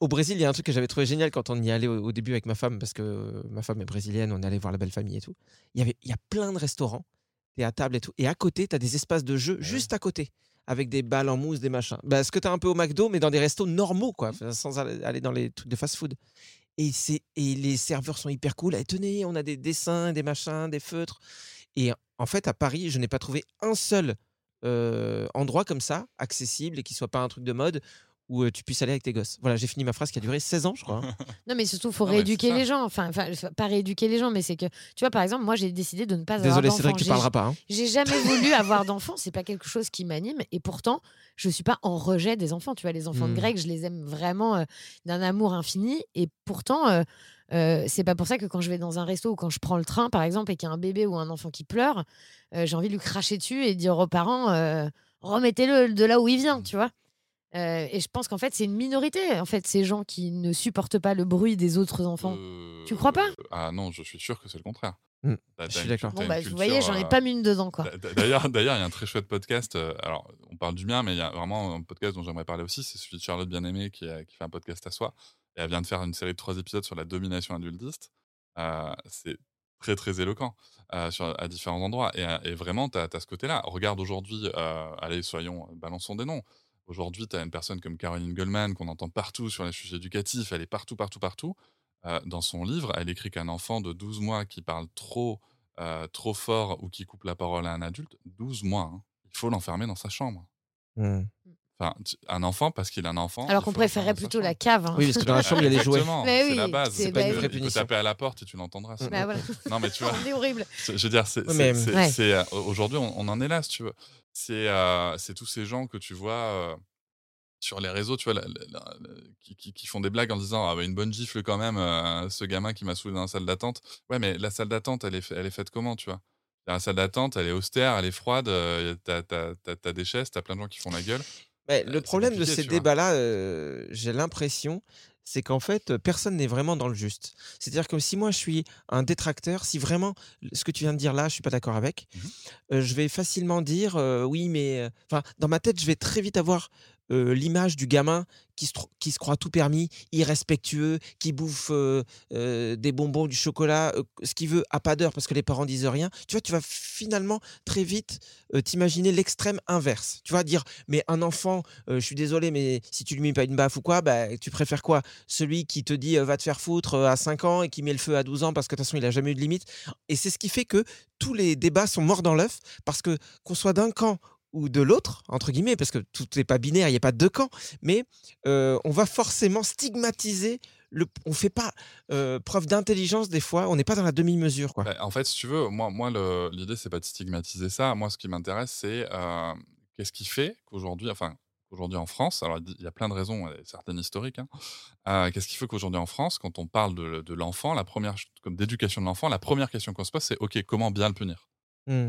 Au Brésil, il y a un truc que j'avais trouvé génial quand on y allait au, au début avec ma femme, parce que euh, ma femme est brésilienne, on allait voir la belle famille et tout. Il y avait, il y a plein de restaurants, et à table et tout. Et à côté, tu as des espaces de jeu juste à côté, avec des balles en mousse, des machins. Bah, ce que tu as un peu au McDo, mais dans des restos normaux, quoi, enfin, sans aller dans les trucs de fast-food. Et, c'est- et les serveurs sont hyper cool. Et tenez, on a des dessins, des machins, des feutres. Et en fait, à Paris, je n'ai pas trouvé un seul euh, endroit comme ça, accessible et qui soit pas un truc de mode, où euh, tu puisses aller avec tes gosses. Voilà, j'ai fini ma phrase qui a duré 16 ans, je crois. hein. Non, mais surtout, il faut rééduquer les gens. Enfin, enfin, pas rééduquer les gens, mais c'est que, tu vois, par exemple, moi, j'ai décidé de ne pas avoir Désolé, d'enfants. Cédric, tu parleras pas. hein. J'ai jamais voulu avoir d'enfants, c'est pas quelque chose qui m'anime. Et pourtant, je suis pas en rejet des enfants. Tu vois, les enfants Mm. de Greg, je les aime vraiment euh, d'un amour infini. Et pourtant, euh, euh, c'est pas pour ça que quand je vais dans un resto ou quand je prends le train, par exemple, et qu'il y a un bébé ou un enfant qui pleure, euh, j'ai envie de lui cracher dessus et de dire aux parents euh, remettez-le de là où il vient, tu vois. Euh, et je pense qu'en fait, c'est une minorité, en fait, ces gens qui ne supportent pas le bruit des autres enfants. Tu crois pas? Euh, Ah non, je suis sûr que c'est le contraire. Mm, T'as- je suis d'accord. Bon, bah, vous voyez, j'en ai euh, pas mis une dedans, quoi. d'a- d'a- D'ailleurs, d'ailleurs, il y a un très chouette podcast. euh, alors, on parle du mien, mais il y a vraiment un podcast dont j'aimerais parler aussi. C'est celui de Charlotte Bien-Aimée qui, fait un podcast à soi. Et elle vient de faire une série de trois épisodes sur la domination adultiste. Euh, c'est très, très éloquent euh, sur, à différents endroits. Et, euh, et vraiment, tu as, ce côté-là. Regarde aujourd'hui, euh, allez, soyons, balançons des noms. Aujourd'hui, tu as une personne comme Caroline Goldman qu'on entend partout sur les sujets éducatifs. Elle est partout, partout, partout. Euh, dans son livre, elle écrit qu'un enfant de 12 mois qui parle trop, euh, trop fort ou qui coupe la parole à un adulte, 12 mois, hein, il faut l'enfermer dans sa chambre. Mm. Enfin, tu- un enfant parce qu'il est un enfant. Alors qu'on sa plutôt la cave. hein. Oui, parce que dans la chambre, il y a les jouets. C'est oui, la base. c'est- pas une vraie punition. taper à la porte et tu l'entendras. Bah voilà. Non, mais tu vois, C'est horrible. je veux dire, c'est, Ouais, c'est- mais- c'est- Ouais. c'est, euh, aujourd'hui, on, on en est là, si tu veux. C'est, euh, c'est tous ces gens que tu vois euh, sur les réseaux, tu vois, la- la- la- la- qui, qui- qui font des blagues en disant ah, bah, une bonne gifle quand même, euh, ce gamin qui m'a saoulé dans la salle d'attente. Ouais, mais la salle d'attente, elle est, fa- elle est faite comment, tu vois? La salle d'attente, elle est austère, elle est froide, euh, t'as, t'as- t'as- t'as des chaises, t'as plein de gens qui font la gueule. Mais Euh, le problème de ces débats-là, euh, j'ai l'impression, c'est qu'en fait, personne n'est vraiment dans le juste. C'est-à-dire que si moi je suis un détracteur, si vraiment ce que tu viens de dire là, je suis pas d'accord avec, Mmh euh, je vais facilement dire euh, oui, mais euh, enfin dans ma tête, je vais très vite avoir euh, l'image du gamin qui se, qui se croit tout permis, irrespectueux, qui bouffe euh, euh, des bonbons, du chocolat, ce qu'il veut à pas d'heure parce que les parents disent rien. Tu vois, tu vas finalement très vite t'imaginer l'extrême inverse. Tu vas dire, mais un enfant, je suis désolé, mais si tu lui mets pas une baffe ou quoi, bah, tu préfères quoi? Celui qui te dit va te faire foutre à 5 ans et qui met le feu à 12 ans parce que de toute façon il a jamais eu de limite. Et c'est ce qui fait que tous les débats sont morts dans l'œuf parce que qu'on soit d'un camp ou de l'autre, entre guillemets, parce que tout n'est pas binaire, il n'y a pas deux camps, mais euh, on va forcément stigmatiser. Le, on fait pas euh, preuve d'intelligence des fois, on n'est pas dans la demi-mesure. Bah, en fait, si tu veux, moi, moi l'idée, c'est pas de stigmatiser ça. Moi, ce qui m'intéresse, c'est euh, qu'est-ce qui fait qu'aujourd'hui, enfin, qu'aujourd'hui en France, alors il y a plein de raisons, certaines historiques, hein, qu'est-ce qui fait qu'aujourd'hui en France, quand on parle de, de l'enfant, la première, comme d'éducation de l'enfant, la première question qu'on se pose, c'est OK, comment bien le punir?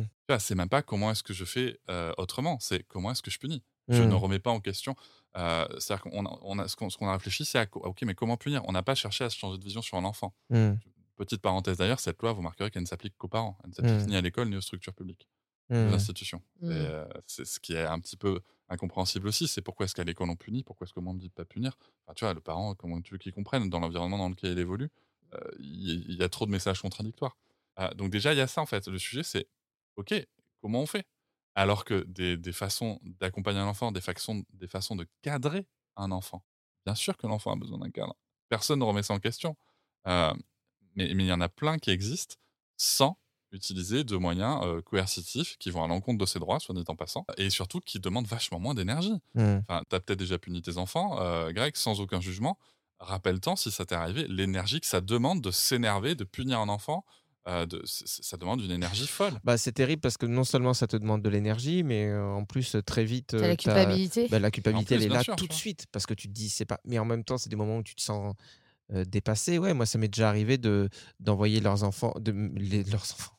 Tu vois, c'est même pas comment est-ce que je fais euh, autrement, c'est comment est-ce que je punis. Je ne remets pas en question. euh, C'est-à-dire qu'on a, on a- ce qu'on ce a réfléchi, c'est à, OK, mais comment punir? On n'a pas cherché à se changer de vision sur un enfant. Hmm. Petite parenthèse d'ailleurs, cette loi, vous marquerez qu'elle ne s'applique qu'aux parents. Elle ne s'applique ni à l'école ni aux structures publiques, aux institutions. Euh, c'est ce qui est un petit peu incompréhensible aussi. C'est pourquoi est-ce qu'à l'école on punit? Pourquoi est-ce que moi on me dit de pas punir? Enfin, Tu vois, le parent, comment tu veux qu'il comprenne? Dans l'environnement dans lequel il évolue euh, Il il y, a trop de messages contradictoires. Euh, donc déjà, il y a ça en fait. Le sujet, c'est OK, comment on fait? Alors que des, des façons d'accompagner un enfant, des façons, des façons de cadrer un enfant. Bien sûr que l'enfant a besoin d'un cadre. Personne ne remet ça en question. Euh, mais mais il y en a plein qui existent sans utiliser de moyens euh, coercitifs qui vont à l'encontre de ses droits, soit dit en passant, et surtout qui demandent vachement moins d'énergie. Mm. Enfin, t'as peut-être déjà puni tes enfants, euh, Greg, sans aucun jugement. Rappelle-toi, si ça t'est arrivé, l'énergie que ça demande de s'énerver, de punir un enfant, euh, de, c- ça demande une énergie folle. Bah, c'est terrible parce que non seulement ça te demande de l'énergie, mais euh, en plus euh, très vite. Euh, la culpabilité. bah, la culpabilité, plus, elle est là sûr, tout de suite parce que tu te dis c'est pas. Mais en même temps, c'est des moments où tu te sens euh, dépassé. Ouais, moi, ça m'est déjà arrivé de d'envoyer leurs enfants, de les- leurs enfants,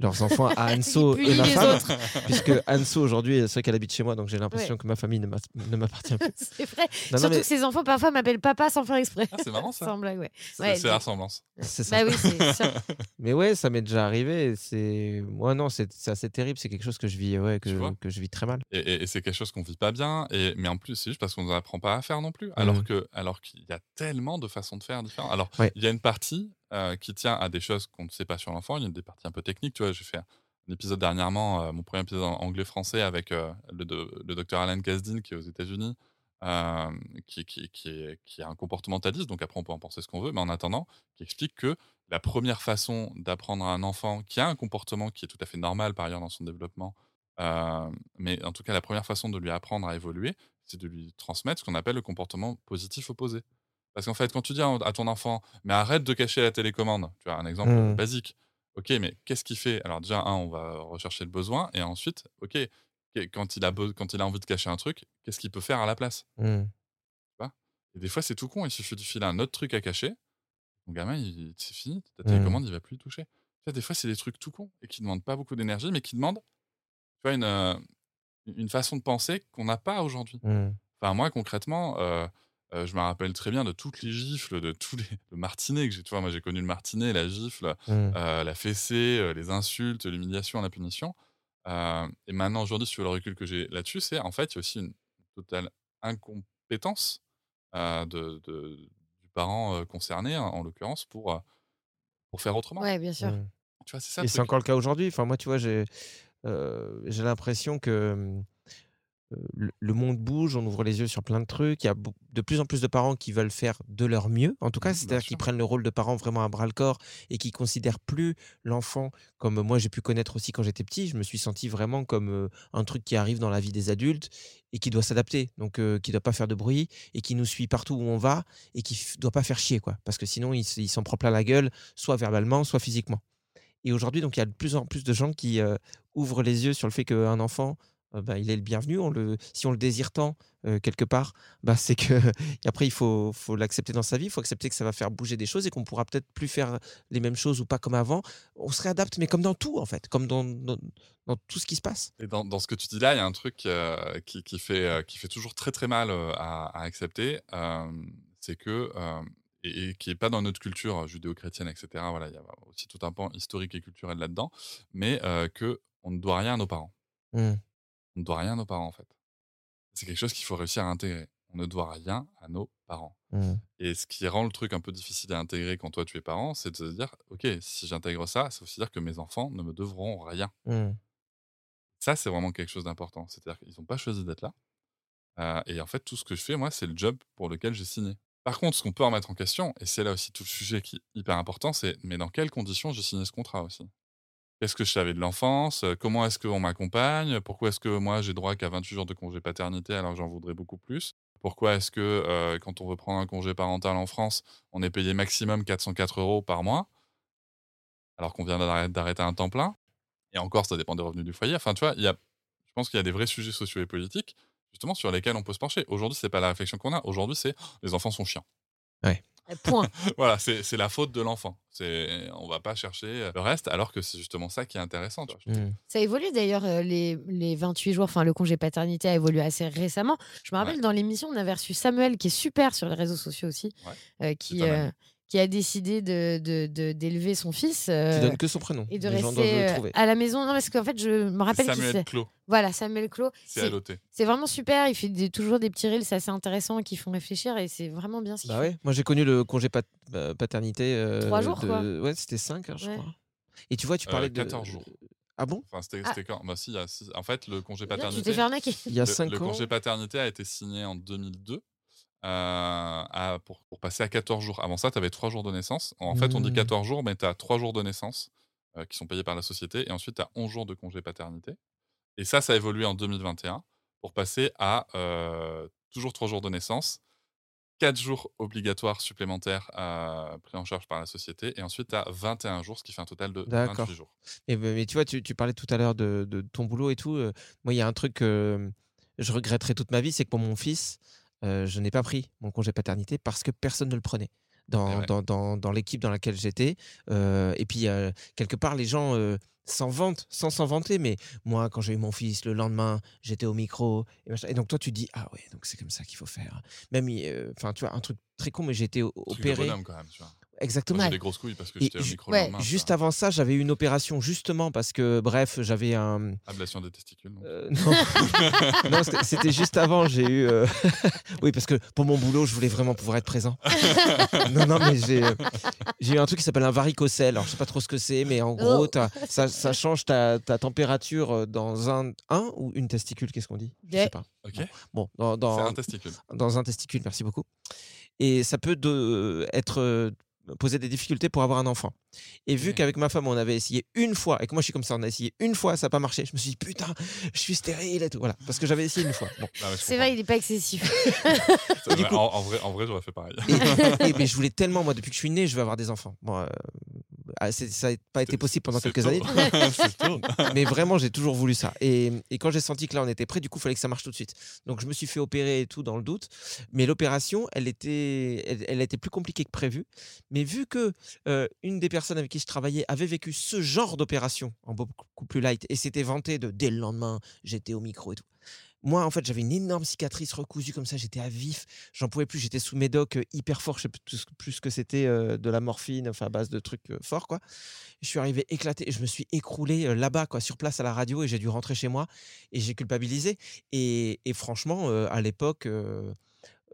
leurs enfants à Anso et ma femme, autres. puisque Anso aujourd'hui, c'est vrai qu'elle habite chez moi, donc j'ai l'impression Ouais. que ma famille ne m'a- ne m'appartient plus. c'est vrai. Non, non, Surtout mais- que ces enfants parfois m'appellent papa sans faire exprès. Ah, c'est marrant ça. sans blague, ouais. C'est Ouais, c'est la ressemblance. C'est ça. Bah oui. Mais ouais, ça m'est déjà arrivé. C'est moi non, c'est c'est assez terrible. C'est quelque chose que je vis, ouais, que, que je vis très mal. Et, et- et c'est quelque chose qu'on vit pas bien. Et, mais en plus, c'est juste parce qu'on ne nous apprend pas à faire non plus. Alors Mhm. que, alors qu'il y a tellement de façons de faire différentes. Alors, Ouais. il y a une partie euh, qui tient à des choses qu'on ne sait pas sur l'enfant. Il y a des parties un peu techniques. Tu vois, j'ai fait un épisode dernièrement, euh, mon premier épisode anglais-français avec euh, le, le docteur Alan Kasdin qui est aux États-Unis, qui, qui, est, un comportementaliste. Donc après, on peut en penser ce qu'on veut. Mais en attendant, qui explique que la première façon d'apprendre à un enfant qui a un comportement qui est tout à fait normal par ailleurs dans son développement, mais en tout cas, la première façon de lui apprendre à évoluer, c'est de lui transmettre ce qu'on appelle le comportement positif opposé. Parce qu'en fait, quand tu dis à ton enfant, mais arrête de cacher la télécommande, tu as un exemple Mhm. basique. Ok, mais qu'est-ce qu'il fait? Alors déjà, un, on va rechercher le besoin, et ensuite, ok, quand il a, quand il a envie de cacher un truc, qu'est-ce qu'il peut faire à la place? Mm. vois? Et des fois, c'est tout con, il suffit de filer un autre truc à cacher, ton gamin, il- c'est fini, ta Mhm. télécommande, il va plus y toucher. Tu des fois, c'est des trucs tout cons, et qui demandent pas beaucoup d'énergie, mais qui demandent tu vois, une, euh, une façon de penser qu'on n'a pas aujourd'hui. Enfin, moi, concrètement, euh, euh, je me rappelle très bien de toutes les gifles, de tous les le martinet que j'ai. Tu vois, moi, j'ai connu le martinet, la gifle, Mm. euh, la fessée, euh, les insultes, l'humiliation, la punition. Euh, et maintenant, aujourd'hui, sur le recul que j'ai là-dessus, c'est en fait, il y a aussi une totale incompétence euh, de, de- du parent euh, concerné, en, en l'occurrence, pour, euh, pour faire autrement. Ouais, bien sûr. Mm. Tu vois, c'est ça Et c'est encore le cas aujourd'hui. Enfin, moi, tu vois, j'ai euh, j'ai l'impression que euh, le, monde bouge, on ouvre les yeux sur plein de trucs. Il y a de plus en plus de parents qui veulent faire de leur mieux. En tout cas, c'est-à-dire qu'ils prennent le rôle de parents vraiment à bras le corps et qui considèrent plus l'enfant comme moi j'ai pu connaître aussi quand j'étais petit. Je me suis senti vraiment comme euh, un truc qui arrive dans la vie des adultes et qui doit s'adapter, donc euh, qui doit pas faire de bruit et qui nous suit partout où on va et qui doit pas faire chier quoi, parce que sinon il, s'en prend plein la gueule, soit verbalement, soit physiquement. Et aujourd'hui, donc, il y a de plus en plus de gens qui euh, ouvrent les yeux sur le fait qu'un enfant, bah, il est le bienvenu. On le, si on le désire tant, euh, quelque part, bah, c'est que qu'après, il faut, faut l'accepter dans sa vie. Il faut accepter que ça va faire bouger des choses et qu'on pourra peut-être plus faire les mêmes choses ou pas comme avant. On se réadapte, mais comme dans tout, en fait, comme dans, dans, dans tout ce qui se passe. Et dans, dans ce que tu dis là, il y a un truc euh, qui, qui fait, euh, qui fait toujours très très mal à, à accepter. c'est que, et, et qui n'est pas dans notre culture judéo-chrétienne, etc. Voilà, il y a aussi tout un pan historique et culturel là-dedans, mais que on ne doit rien à nos parents. Mmh. On ne doit rien à nos parents, en fait. C'est quelque chose qu'il faut réussir à intégrer. On ne doit rien à nos parents. Mmh. Et ce qui rend le truc un peu difficile à intégrer quand toi tu es parent, c'est de se dire, ok, si j'intègre ça, ça veut aussi dire que mes enfants ne me devront rien. Mmh. Ça, c'est vraiment quelque chose d'important. C'est-à-dire qu'ils n'ont pas choisi d'être là. Euh, et en fait, tout ce que je fais, moi, c'est le job pour lequel j'ai signé. Par contre, ce qu'on peut remettre en question, et c'est là aussi tout le sujet qui est hyper important, c'est mais dans quelles conditions j'ai signé ce contrat aussi? Qu'est-ce que je savais de l'enfance? Comment est-ce qu'on m'accompagne? Pourquoi est-ce que moi j'ai droit qu'à 28 jours de congé paternité alors j'en voudrais beaucoup plus? Pourquoi est-ce que quand on veut prendre un congé parental en France, on est payé maximum 404 euros par mois? Alors qu'on vient d'arrêter un temps plein? Et encore, ça dépend des revenus du foyer. Enfin, tu vois, il y a, je pense qu'il y a des vrais sujets sociaux et politiques justement sur lesquels on peut se pencher. Aujourd'hui, c'est pas la réflexion qu'on a. Aujourd'hui, c'est les enfants sont chiants. Ouais. Point. voilà, c'est c'est la faute de l'enfant. C'est on va pas chercher le reste, alors que c'est justement ça qui est intéressant. tu vois. Mmh. Ça évolue d'ailleurs, euh, les, les 28 jours, enfin le congé paternité a évolué assez récemment. Je me rappelle dans l'émission, on avait reçu Samuel, qui est super sur les réseaux sociaux aussi, euh, qui, euh, qui a décidé d'élever de, d'élever son fils. euh, donne que son prénom. Et de Les gens doivent le rester euh, à la maison. Non, parce qu'en fait, je me rappelle Samuel Clos. Voilà, Samuel Clos. C'est à l'OT. C'est vraiment super. Il fait des- toujours des petits reels, c'est assez intéressant, qui font réfléchir et c'est vraiment bien ce qu'il Bah fait. ouais, moi j'ai connu le congé pat- euh, paternité. euh, Trois jours, de- quoi. Ouais, c'était 5, je Ouais. crois. Et tu vois, tu Euh, parlais de. 14 jours. Ah bon? Enfin, c'était Ah. c'était quand? Bah, si, il y a six- En fait, le congé Bien, tu paternité. t'es fait arnaquer. Il y a le- cinq le, ans. congé paternité a été signé en 2002. Euh, à- pour, pour passer à 14 jours. Avant ça, tu avais 3 jours de naissance. En fait, on dit Mmh. 14 jours, mais tu as 3 jours de naissance euh, qui sont payés par la société. Et ensuite, tu as 11 jours de congé paternité. Et ça, ça a évolué en 2021 pour passer à euh, toujours 3 jours de naissance, 4 jours obligatoires supplémentaires euh, pris en charge par la société. Et ensuite, tu as 21 jours, ce qui fait un total de D'accord. 28 jours. Mais, mais tu vois, tu, tu parlais tout à l'heure de, de ton boulot et tout. moi, il y a un truc que je regretterai toute ma vie, c'est que pour mon fils, euh, je n'ai pas pris mon congé paternité parce que personne ne le prenait. Dans, ouais. dans, dans, dans l'équipe dans laquelle j'étais. Euh, et puis, euh, quelque part, les gens euh, s'en vantent, sans s'en vanter. Mais moi, quand j'ai eu mon fils, le lendemain, j'étais au micro. Et, donc, toi, tu dis, ah ouais, donc c'est comme ça qu'il faut faire. Même, enfin, tu vois, un truc très con, mais j'ai été opéré. bonhomme, quand même, tu vois. Exactement. J'ai des grosses couilles parce que j'étais au ju- micro ouais, Juste avant ça, j'avais eu une opération justement parce que, bref, j'avais un. Ablation des testicules. Euh, non, Non, c'était- c'était juste avant. J'ai eu. euh, oui, parce que pour mon boulot, je voulais vraiment pouvoir être présent. non, non, mais j'ai j'ai eu un truc qui s'appelle un varicocèle. Alors, je sais pas trop ce que c'est, mais en gros, Oh. ça, ça change ta, ta température euh, dans un, un ou une testicule. Qu'est-ce qu'on dit? Je Des. sais pas. Ok. Bon, dans, dans- C'est un testicule. dans un testicule, merci beaucoup. Et ça peut de, être poser des difficultés pour avoir un enfant. Et vu qu'avec ma femme, on avait essayé une fois, et que moi je suis comme ça, on a essayé une fois, ça n'a pas marché. Je me suis dit, putain, je suis stérile et tout. Voilà, parce que j'avais essayé une fois. Bon. C'est vrai, il n'est pas excessif. coup- en, en vrai, en vrai j'aurais fait pareil. Et, et- mais je voulais tellement, moi, depuis que je suis né, je veux avoir des enfants. Bon, euh, ah, ça n'a pas été possible pendant quelques tôt. années. Mais vraiment, j'ai toujours voulu ça. Et, et quand j'ai senti que là, on était prêt, du coup, il fallait que ça marche tout de suite. Donc, je me suis fait opérer et tout dans le doute. Mais l'opération, elle était, elle, été plus compliquée que prévu. Mais vu que euh, une des personnes avec qui je travaillais avait vécu ce genre d'opération en beaucoup plus light et s'était vanté de dès le lendemain, j'étais au micro et tout. Moi, en fait, j'avais une énorme cicatrice recousue comme ça, j'étais à vif, j'en pouvais plus, j'étais sous médoc euh, hyper fort, je sais plus, que c'était euh, de la morphine, enfin à base de trucs euh, forts, quoi. Je suis arrivé éclaté, je me suis écroulé là-bas, quoi, sur place à la radio, et j'ai dû rentrer chez moi, et j'ai culpabilisé. Et, franchement, à l'époque,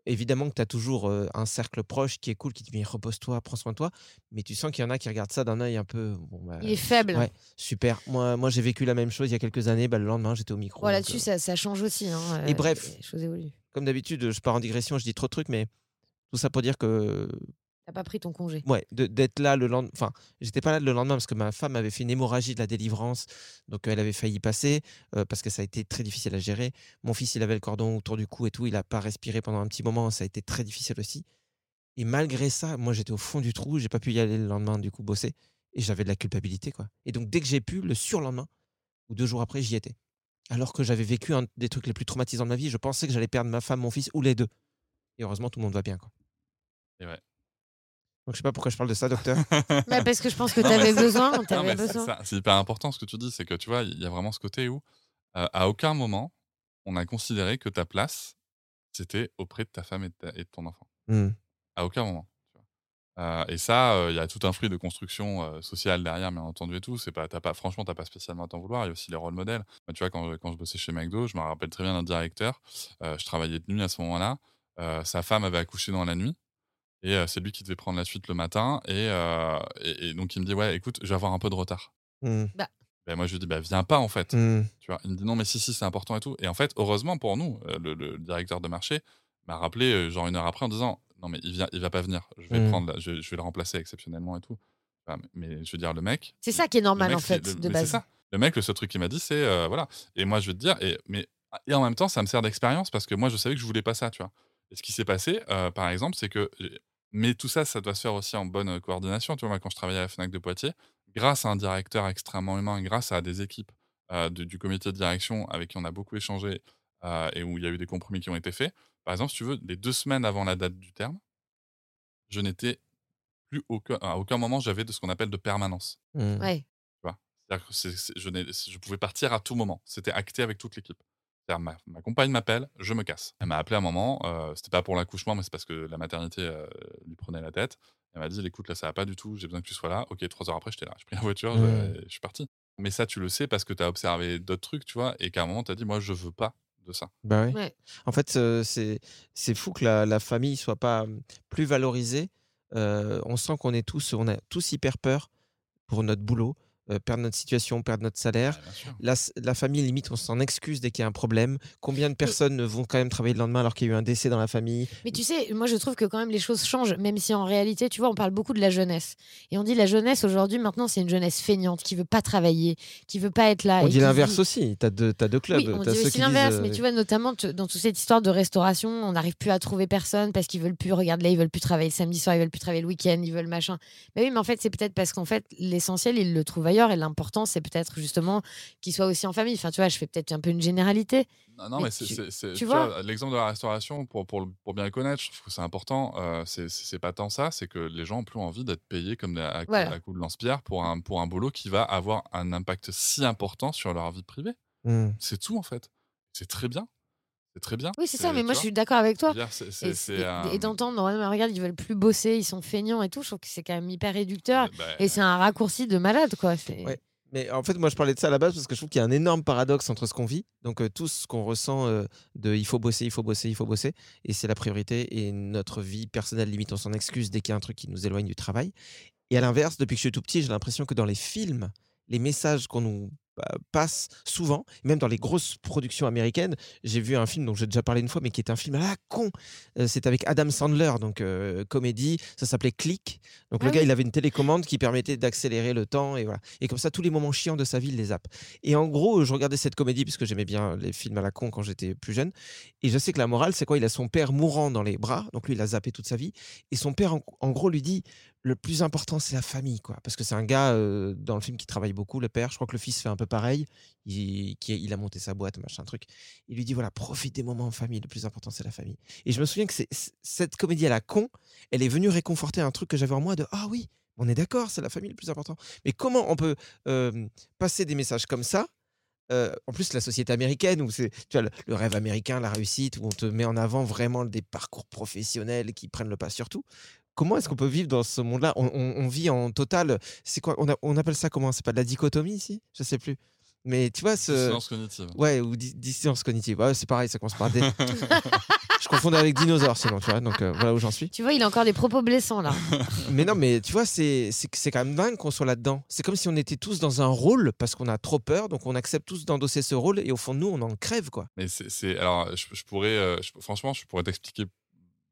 évidemment que tu as toujours un cercle proche qui est cool, qui te dit repose-toi, prends soin de toi, mais tu sens qu'il y en a qui regardent ça d'un œil un peu. Bon, bah, Il est faible. Ouais, super. Moi, moi j'ai vécu la même chose il y a quelques années. Bah, le lendemain, j'étais au micro. Là-dessus, euh, ça, ça change aussi. hein, Et euh, bref. Les choses évoluent. Comme d'habitude, je pars en digression, je dis trop de trucs, mais tout ça pour dire que T'as pas pris ton congé. Ouais, d'être là le lendemain. Enfin, j'étais pas là le lendemain parce que ma femme avait fait une hémorragie de la délivrance, donc euh, elle avait failli passer euh, parce que ça a été très difficile à gérer. Mon fils, il avait le cordon autour du cou et tout, il a pas respiré pendant un petit moment, ça a été très difficile aussi. Et malgré ça, moi j'étais au fond du trou, j'ai pas pu y aller le lendemain du coup bosser et j'avais de la culpabilité quoi. Et donc dès que j'ai pu, le surlendemain ou deux jours après, j'y étais. Alors que j'avais vécu un des trucs les plus traumatisants de ma vie, je pensais que j'allais perdre ma femme, mon fils ou les deux. Et heureusement, tout le monde va bien quoi. Et ouais. Donc je sais pas pourquoi je parle de ça, docteur. Ouais, parce que je pense que tu avais besoin. C'est besoin. ça, c'est hyper important ce que tu dis, c'est que tu vois, il y a vraiment ce côté où, euh, à aucun moment, on a considéré que ta place, c'était auprès de ta femme et de, ta- et de ton enfant. Hmm. À aucun moment. tu vois. Euh, et ça, euh, il y a tout un fruit de construction euh, sociale derrière, bien entendu et tout. C'est pas, t'as pas, franchement, t'as pas spécialement à t'en vouloir. Il y a aussi les rôles modèles. Moi, tu vois, quand, quand je bossais chez McDo, je me rappelle très bien d'un directeur. euh, je travaillais de nuit à ce moment-là. Euh, sa femme avait accouché dans la nuit. Et euh, c'est lui qui devait prendre la suite le matin. Et, euh, et, et donc, il me dit Ouais, écoute, je vais avoir un peu de retard. Hmm. Bah. Ben, moi, je lui dis Bah, viens pas, en fait. Hmm. Tu vois, il me dit non, mais si, si, c'est important et tout. Et en fait, heureusement pour nous, euh, le, le directeur de marché m'a rappelé, genre une heure après, en disant non, mais il, vient, il va pas venir. Je vais, Mm. prendre la- je, je vais le remplacer exceptionnellement et tout. Enfin, mais je veux dire, le mec. C'est ça qui est normal, mec, en fait, le- de base. C'est ça. Le mec, le seul truc qu'il m'a dit, c'est euh, voilà. Et moi, je veux te dire, et, mais, et en même temps, ça me sert d'expérience parce que moi, je savais que je voulais pas ça, tu vois. Et ce qui s'est passé, euh, par exemple, c'est que. Mais tout ça, ça doit se faire aussi en bonne euh, coordination. Tu vois, moi, quand je travaillais à la Fnac de Poitiers, grâce à un directeur extrêmement humain, grâce à des équipes euh, de- du comité de direction avec qui on a beaucoup échangé euh, et où il y a eu des compromis qui ont été faits. Par exemple, si tu veux, les deux semaines avant la date du terme, je n'étais plus aucun, à aucun moment j'avais de ce qu'on appelle de permanence. Hmm. Ouais. Tu vois? C'est-à-dire que c'est- c'est- je, n'ai- je pouvais partir à tout moment. C'était acté avec toute l'équipe. C'est-à-dire, ma, ma compagne m'appelle, je me casse. Elle m'a appelé à un moment, euh, c'était pas pour l'accouchement, mais c'est parce que la maternité euh, lui prenait la tête. Elle m'a dit écoute, là, ça va pas du tout, j'ai besoin que tu sois là. Ok, trois heures après, j'étais là. J'ai pris la voiture, je- Mmh. je, suis parti. Mais ça, tu le sais parce que tu as observé d'autres trucs, tu vois, et qu'à un moment, tu as dit moi, je veux pas de ça. Bah oui. Ouais. En fait, euh, c'est c'est fou que la, la famille soit pas hum, plus valorisée. Euh, on sent qu'on est tous, on a tous hyper peur pour notre boulot, euh, perdre notre situation, perdre notre salaire. La, famille, limite, on s'en excuse dès qu'il y a un problème. Combien de personnes vont quand même travailler le lendemain alors qu'il y a eu un décès dans la famille? Mais tu sais, moi je trouve que quand même les choses changent, même si en réalité, tu vois, on parle beaucoup de la jeunesse. Et on dit la jeunesse aujourd'hui, maintenant, c'est une jeunesse feignante qui veut pas travailler, qui veut pas être là. On et dit l'inverse dit- aussi. Tu as, deux t'as deux clubs. Oui, on T'as dit ceux aussi disent, l'inverse, euh, mais tu vois, notamment dans toute cette histoire de restauration, on n'arrive plus à trouver personne parce qu'ils veulent plus, regarde là, ils veulent plus travailler le samedi soir, ils veulent plus travailler le week-end, ils veulent machin. Mais oui, mais en fait, c'est peut-être parce qu'en fait, l'essentiel, ils le trouvent ailleurs et l'important, c'est peut-être justement qu'ils soient aussi en famille. Enfin, tu vois, je fais peut-être un peu une généralité. Non, non, Mais mais, c'est, tu- c'est- c'est- tu tu vois vois, l'exemple de la restauration, pour, pour, bien le connaître, je trouve que c'est important. euh, c'est, pas tant ça, c'est que les gens ont plus envie d'être payés comme des- à, coup- Voilà. à coup de lance-pierre pour un, pour un boulot qui va avoir un impact si important sur leur vie privée. Hmm. C'est tout, en fait. C'est très bien. C'est très bien. Oui, c'est ça, mais moi, je suis d'accord avec toi. Et, c'est et- un- et d'entendre, regarde, ils veulent plus bosser, ils sont feignants et tout, je trouve que c'est quand même hyper réducteur. Bah, et c'est un raccourci de malade, quoi. Ouais. Mais en fait, moi, je parlais de ça à la base parce que je trouve qu'il y a un énorme paradoxe entre ce qu'on vit, donc euh, tout ce qu'on ressent euh, de il faut bosser, il faut bosser, il faut bosser, et c'est la priorité, et notre vie personnelle, limite, on s'en excuse dès qu'il y a un truc qui nous éloigne du travail. Et à l'inverse, depuis que je suis tout petit, j'ai l'impression que dans les films, les messages qu'on nous passe souvent, même dans les grosses productions américaines. J'ai vu un film dont j'ai déjà parlé une fois, mais qui est un film à la con. Euh, c'est avec Adam Sandler, donc euh, comédie. Ça s'appelait Click. Donc le Ah gars, il avait une télécommande qui permettait d'accélérer le temps et voilà. Et comme ça, tous les moments chiants de sa vie, il les zappe. Et en gros, je regardais cette comédie parce que j'aimais bien les films à la con quand j'étais plus jeune. Et je sais que la morale, c'est quoi? Il a son père mourant dans les bras, donc lui, il a zappé toute sa vie. Et son père, en, en gros, lui dit le plus important, c'est la famille, quoi. Parce que c'est un gars euh, dans le film qui travaille beaucoup, le père. Je crois que le fils fait un peu pareil. Il, a monté sa boîte, machin truc. Il lui dit voilà, profite des moments en famille. Le plus important, c'est la famille. Et je me souviens que cette comédie à la con, elle est venue réconforter un truc que j'avais en moi de ah oui, on est d'accord, c'est la famille le plus important. Mais comment on peut euh, passer des messages comme ça euh, en plus, la société américaine, où c'est le, le rêve américain, la réussite, où on te met en avant vraiment des parcours professionnels qui prennent le pas sur tout. Comment est-ce qu'on peut vivre dans ce monde-là? On, on- on vit en total. C'est quoi? On, a- on appelle ça comment? C'est pas de la dichotomie ici? Je sais plus. Mais tu vois, ce. Dissonance cognitive. Ouais, ou di- dissonance cognitive. Ouais, c'est pareil, ça commence par D. Je confondais avec dinosaure sinon, tu vois. Donc euh, voilà où j'en suis. Tu vois, il a encore des propos blessants là. Mais non, mais tu vois, c'est c'est c'est quand même dingue qu'on soit là-dedans. C'est comme si on était tous dans un rôle parce qu'on a trop peur, donc on accepte tous d'endosser ce rôle et au fond nous, on en crève, quoi. Mais c'est, c'est- alors, je, je pourrais, euh, je- franchement, je pourrais t'expliquer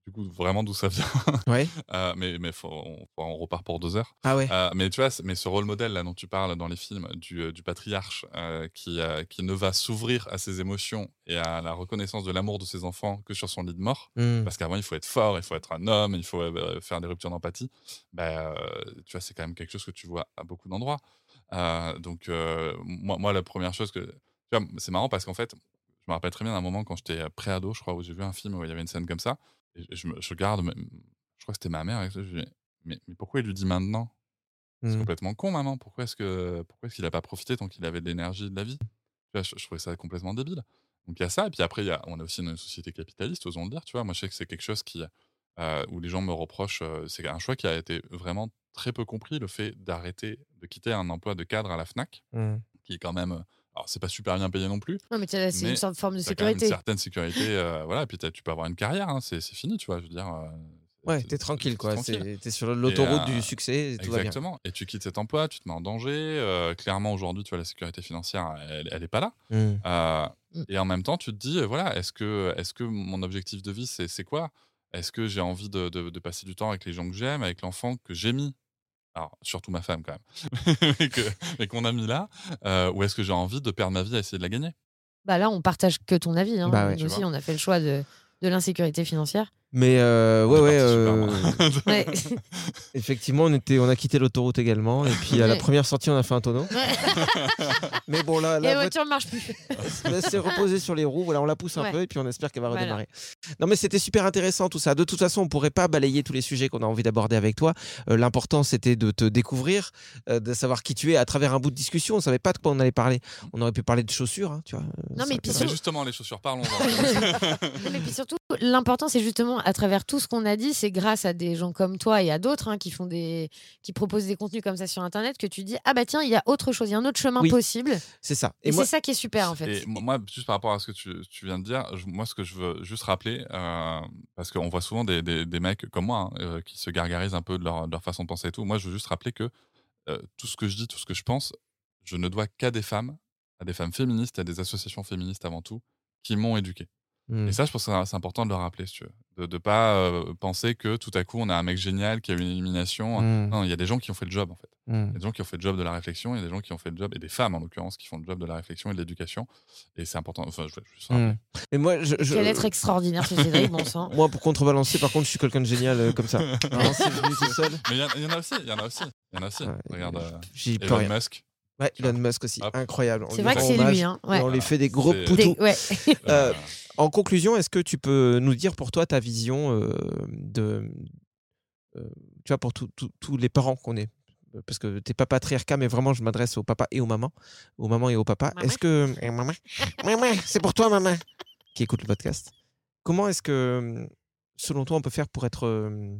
du coup vraiment d'où ça vient. Ouais. Euh, mais mais faut- on, on repart pour deux heures. Ah ouais. Euh, mais tu vois, mais ce rôle modèle là dont tu parles dans les films du, euh, du patriarche euh, qui, qui ne va s'ouvrir à ses émotions et à la reconnaissance de l'amour de ses enfants que sur son lit de mort, Mm. parce qu'avant il faut être fort, il faut être un homme, il faut euh, faire des ruptures d'empathie. Euh, tu vois, c'est quand même quelque chose que tu vois à beaucoup d'endroits. Donc moi, moi, la première chose que c'est marrant parce qu'en fait, je me rappelle très bien d'un moment quand j'étais pré-ado, je crois, où j'ai vu un film où il y avait une scène comme ça. Je, me, je regarde, mais- je crois que c'était ma mère, et je lui dis, mais, mais pourquoi il lui dit maintenant? C'est Mm. complètement con, maman. Pourquoi est-ce que pourquoi est-ce qu'il n'a pas profité tant qu'il avait de l'énergie et de la vie? Je, je trouvais ça complètement débile. Donc il y a ça, et puis après, y a, on a aussi une société capitaliste, osons le dire. Tu vois, moi je sais que c'est quelque chose qui, euh, où les gens me reprochent, euh, c'est un choix qui a été vraiment très peu compris, le fait d'arrêter, de quitter un emploi de cadre à la FNAC, Mmh. qui est quand même. Alors, c'est pas super bien payé non plus. Non, mais c'est une sorte de forme de t'as quand même sécurité. Une certaine sécurité, euh, voilà, et puis tu peux avoir une carrière, hein, c'est c'est fini, tu vois, je veux dire. euh, Ouais, t'es tranquille, quoi. T'es sur l'autoroute Et, euh, du succès, et tout va bien. Exactement. Et tu quittes cet emploi, tu te mets en danger. euh, clairement, aujourd'hui, tu vois, la sécurité financière, elle, elle est pas là. Mm. Euh, Mm. Et en même temps, tu te dis, voilà, est-ce que, est que mon objectif de vie, c'est c'est quoi? Est-ce que j'ai envie de, de- de passer du temps avec les gens que j'aime, avec l'enfant que j'ai mis? Alors, surtout ma femme, quand même, mais que- mais qu'on a mis là, euh, ou est-ce que j'ai envie de perdre ma vie à essayer de la gagner? Bah là, on partage que ton avis. Hein. Bah ouais. Nous Tu aussi, vois. on a fait le choix de, de l'insécurité financière. Mais euh, ouais, ouais. euh. Ouais. effectivement, on, était, on a quitté l'autoroute également. Et puis à la première sortie, on a fait un tonneau. Mais bon, là, la la voiture ne marche plus. Elle s'est reposée sur les roues, voilà, on la pousse un Ouais. peu et puis on espère qu'elle va Voilà. redémarrer. Non mais c'était super intéressant tout ça. De toute façon, on pourrait pas balayer tous les sujets qu'on a envie d'aborder avec toi. Euh, L'important c'était de te découvrir, euh, de savoir qui tu es à travers un bout de discussion. On savait pas de quoi on allait parler. On aurait pu parler de chaussures, hein, tu vois. Non, ça mais puis justement, les chaussures, parlons-en. Mais puis surtout, l'important, c'est justement à travers tout ce qu'on a dit, c'est grâce à des gens comme toi et à d'autres hein, qui font des, qui proposent des contenus comme ça sur Internet que tu dis ah bah tiens, il y a autre chose, il y a un autre chemin Oui. possible. C'est ça. Et, Et moi, c'est ça qui est super en fait. Et mo- moi, juste par rapport à ce que tu, tu viens de dire, je- moi, ce que je veux juste rappeler, euh, parce qu'on voit souvent des, des- des mecs comme moi hein, euh, qui se gargarisent un peu de leur, de leur façon de penser et tout. Moi, je veux juste rappeler que euh, tout ce que je dis, tout ce que je pense, je ne dois qu'à des femmes, à des femmes féministes, à des associations féministes avant tout, qui m'ont éduqué. Et ça, je pense que c'est- important de le rappeler, si tu veux. De ne pas euh, penser que tout à coup, on a un mec génial qui a eu une élimination. Hmm. Non, il y a des gens qui ont fait le job, en fait. Il y a des gens qui ont fait le job de la réflexion, il y a des gens qui ont fait le job, et des femmes en l'occurrence, qui font le job de la réflexion et de l'éducation. Et c'est important. Enfin, je vais juste rappeler. Hmm. Et moi, je, je- Quel être extraordinaire ce Cédric, bon sang. moi, pour contrebalancer, par contre, je suis quelqu'un de génial euh, comme ça. Vraiment, c'est venu tout seul. Mais il y, en- il y en a aussi, il y en a aussi. Il y en a aussi. Ouais, Regarde, euh, J'y peux Elon rien. Musk. Ouais, Elon Musk aussi, Hop. incroyable. C'est vrai que c'est lui. Hein. Ouais. On lui fait des gros poutous. Des- ouais. En conclusion, est-ce que tu peux nous dire pour toi ta vision euh, de, euh, tu vois, pour tous les parents qu'on est, parce que t'es pas patriarcat, mais vraiment je m'adresse aux papas et aux mamans, aux mamans et aux papas. Est-ce que Eh, maman, maman, c'est pour toi maman, qui écoute le podcast. Comment est-ce que, selon toi, on peut faire pour être euh,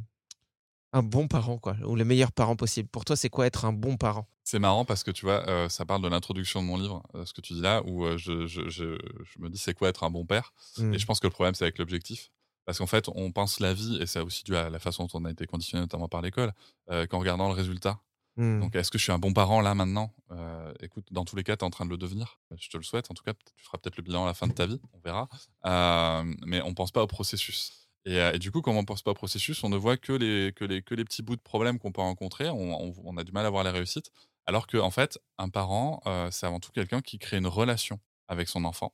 un bon parent, quoi, ou le meilleur parent possible Pour toi, c'est quoi être un bon parent? C'est marrant parce que tu vois, euh, ça parle de l'introduction de mon livre, euh, ce que tu dis là, où euh, je, je- je- je me dis c'est quoi être un bon père? Hmm. Et je pense que le problème, c'est avec l'objectif. Parce qu'en fait, on pense la vie, et c'est aussi dû à la façon dont on a été conditionné, notamment par l'école, qu'en regardant le résultat. Hmm. Donc, est-ce que je suis un bon parent là maintenant? Euh, Écoute, dans tous les cas, tu es en train de le devenir. Je te le souhaite. En tout cas, tu feras peut-être le bilan à la fin de ta vie. On verra. Euh, mais on pense pas au processus. Et, euh, et du coup, comme on pense pas au processus, on ne voit que les, petits bouts de problèmes qu'on peut rencontrer. On, a du mal à voir les réussites. Alors que, en fait, un parent, euh, c'est avant tout quelqu'un qui crée une relation avec son enfant.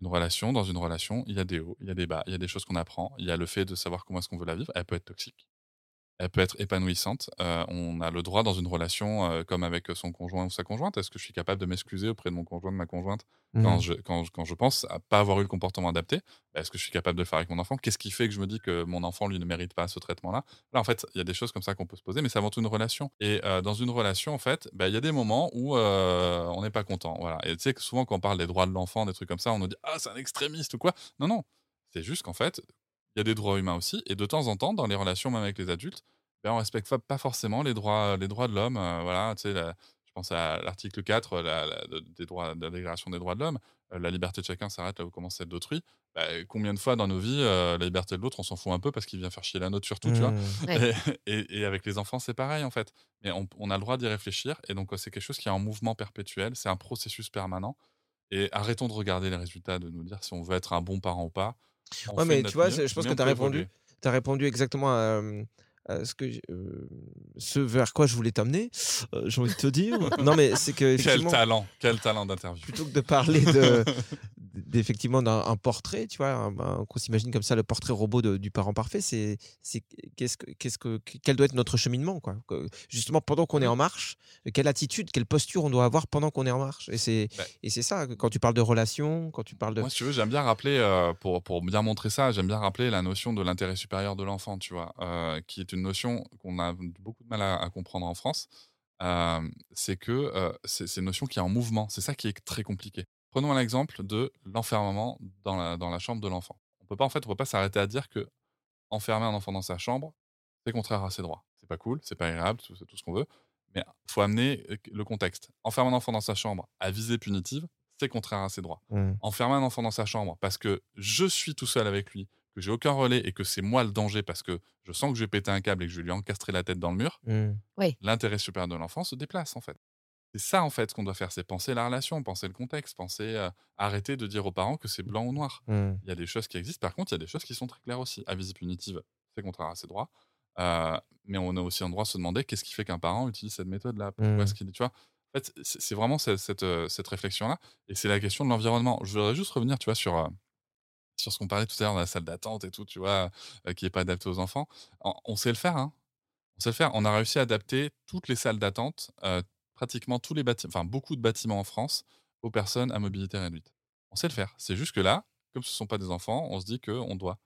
Une relation, dans une relation, il y a des hauts, il y a des bas, il y a des choses qu'on apprend. Il y a le fait de savoir comment est-ce qu'on veut la vivre. Elle peut être toxique elle peut être épanouissante. Euh, on a le droit dans une relation, euh, comme avec son conjoint ou sa conjointe, est-ce que je suis capable de m'excuser auprès de mon conjoint, de ma conjointe, quand, Mhm. je, quand, quand je pense à pas avoir eu le comportement adapté? Est-ce que je suis capable de le faire avec mon enfant? Qu'est-ce qui fait que je me dis que mon enfant, lui, ne mérite pas ce traitement-là? Là, en fait, il y a des choses comme ça qu'on peut se poser, mais c'est avant tout une relation. Et euh, dans une relation, en fait, bah, il y a des moments où euh, on n'est pas content. Voilà. Et tu sais que souvent, quand on parle des droits de l'enfant, des trucs comme ça, on nous dit Ah, c'est un extrémiste ou quoi? Non, non. C'est juste qu'en fait, il y a des droits humains aussi. Et de temps en temps, dans les relations, même avec les adultes, ben, on respecte pas, forcément les droits, les droits de l'homme. euh, voilà, tu sais, la- je pense à l'article 4 la, la- de, des droits, de la Déclaration des droits de l'homme. euh, la liberté de chacun s'arrête là où commence celle d'autrui. Bah, combien de fois dans nos vies, euh, la liberté de l'autre, on s'en fout un peu parce qu'il vient faire chier la nôtre surtout, tu vois. Ouais. Et, et- et avec les enfants, c'est pareil en fait. Mais on, on a le droit d'y réfléchir. Et donc, euh, c'est quelque chose qui est en mouvement perpétuel. C'est un processus permanent. Et arrêtons de regarder les résultats, de nous dire si on veut être un bon parent ou pas. On Ouais, mais tu vois, je pense que tu as répondu. Tu as répondu exactement à, à ce, que, j- euh, ce vers quoi je voulais t'amener. Euh, J'ai envie de te dire. non, mais c'est que. Quel talent, quel talent d'interview. Plutôt que de parler de, d'effectivement d'un un portrait, tu vois, qu'on s'imagine comme ça le portrait robot de- du parent parfait, c'est, qu'est-ce que, qu'est-ce que, quel doit être notre cheminement, quoi. Justement, pendant qu'on est en marche, quelle attitude, quelle posture on doit avoir pendant qu'on est en marche. Et c'est, et c'est ça, quand tu parles de relation, quand tu parles de. Moi, si tu veux, j'aime bien rappeler, euh, pour, pour bien montrer ça, j'aime bien rappeler la notion de l'intérêt supérieur de l'enfant, tu vois, euh, qui est une notion qu'on a beaucoup de mal à, à comprendre en France. Euh, c'est que euh, c'est une notion qui est en mouvement. C'est ça qui est très compliqué. Prenons un exemple de l'enfermement dans la, dans la chambre de l'enfant. On peut pas, en fait, on peut pas s'arrêter à dire que enfermer un enfant dans sa chambre, c'est contraire à ses droits. C'est pas cool, c'est pas agréable, c'est tout ce qu'on veut. Mais faut amener euh, le contexte. Enfermer un enfant dans sa chambre à visée punitive, c'est contraire à ses droits. Mmh. Enfermer un enfant dans sa chambre parce que je suis tout seul avec lui, que j'ai aucun relais et que c'est moi le danger parce que je sens que je vais péter un câble et que je vais lui encastrer la tête dans le mur, Mmh. Oui. l'intérêt supérieur de l'enfant se déplace en fait. C'est ça en fait ce qu'on doit faire, c'est penser la relation, penser le contexte, penser euh, arrêter de dire aux parents que c'est blanc ou noir. Mmh. Il y a des choses qui existent, par contre il y a des choses qui sont très claires aussi. À visée punitive, c'est contraire à ses droits, Euh, mais on a aussi un droit de se demander qu'est-ce qui fait qu'un parent utilise cette méthode-là? Pourquoi Mmh. est-ce qu'il, tu vois? En fait, c'est vraiment cette, cette, euh, cette réflexion-là, et c'est la question de l'environnement. Je voudrais juste revenir, tu vois, sur euh, sur ce qu'on parlait tout à l'heure dans la salle d'attente et tout, tu vois, qui n'est pas adapté aux enfants. On, sait le faire, hein. On sait le faire. On a réussi à adapter toutes les salles d'attente, pratiquement tous les bâtiments, enfin beaucoup de bâtiments en France, aux personnes à mobilité réduite. On sait le faire. C'est juste que là, comme ce ne sont pas des enfants, on se dit qu'on doit,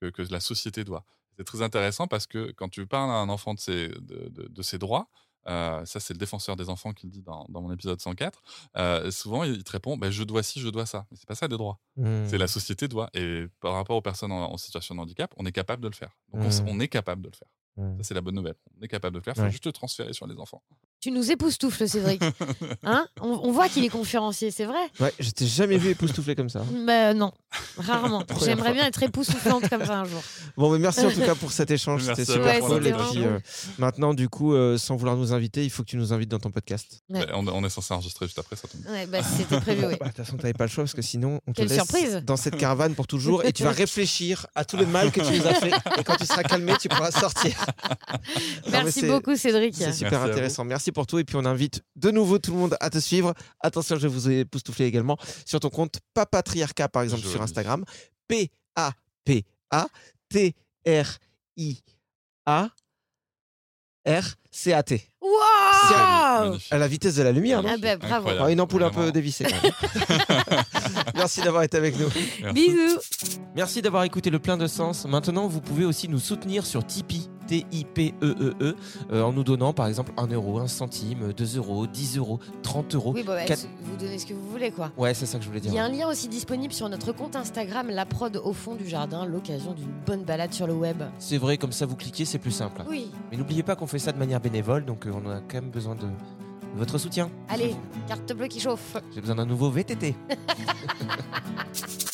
que, la société doit. C'est très intéressant parce que quand tu parles à un enfant de ses, droits, ça c'est le défenseur des enfants qui le dit dans, dans mon épisode 104, euh, souvent il te répond bah, je dois ci, je dois ça. Mais c'est pas ça des droits. Mmh. C'est la société doit. Et par rapport aux personnes en, en situation de handicap, on est capable de le faire. Donc on Mmh. on, est capable de le faire. Ça c'est la bonne nouvelle. On est capable de faire. Il faut Ouais. juste le transférer sur les enfants. Tu nous époustoufles, Cédric. Hein? On, on voit qu'il est conférencier, c'est vrai? Ouais, je t'ai jamais vu époustouflé comme ça. Bah, Non, rarement. J'aimerais bien être époustouflante comme ça un jour. Bon, mais merci en tout cas pour cet échange, c'était super cool. Et puis euh, maintenant, du coup, euh, sans vouloir nous inviter, il faut que tu nous invites dans ton podcast. Ouais. Bah, On, on est censé enregistrer juste après ça. tombe. Ouais, bah, c'était prévu, oui. Bah, De toute façon, t'avais pas le choix parce que sinon, on te laisse surprise dans cette caravane pour toujours et tu vas réfléchir à tout le mal que tu nous as fait. Et quand tu seras calmé, tu pourras sortir. Merci beaucoup, Cédric. C'est super Merci intéressant. Merci pour tout. Et puis, on invite de nouveau tout le monde à te suivre. Attention, je vous ai époustouflé également sur ton compte Papatriarcat, par exemple, sur. Instagram. P-A-P-A-T-R-I-A-R-C-A-T. Waouh Magnifique. À la vitesse de la lumière, non Ah bah, bravo. Alors, Une ampoule un peu dévissée. Merci d'avoir été avec nous. Merci. Bisous. Merci d'avoir écouté le plein de sens. Maintenant, vous pouvez aussi nous soutenir sur Tipeee, T-I-P-E-E-E, euh, en nous donnant par exemple 1 euro, 1 centime, 2 euros, 10 euros, 30 euros. Oui, bah, bah, vous donnez ce que vous voulez, quoi. Ouais, c'est ça que je voulais dire. Il y a un lien aussi disponible sur notre compte Instagram, la prod au fond du jardin, l'occasion d'une bonne balade sur le web. C'est vrai, comme ça vous cliquez, c'est plus simple. Oui. Mais n'oubliez pas qu'on fait ça de manière bénévole, donc euh, on a quand même besoin de votre soutien. Allez, carte bleue qui chauffe. J'ai besoin d'un nouveau VTT.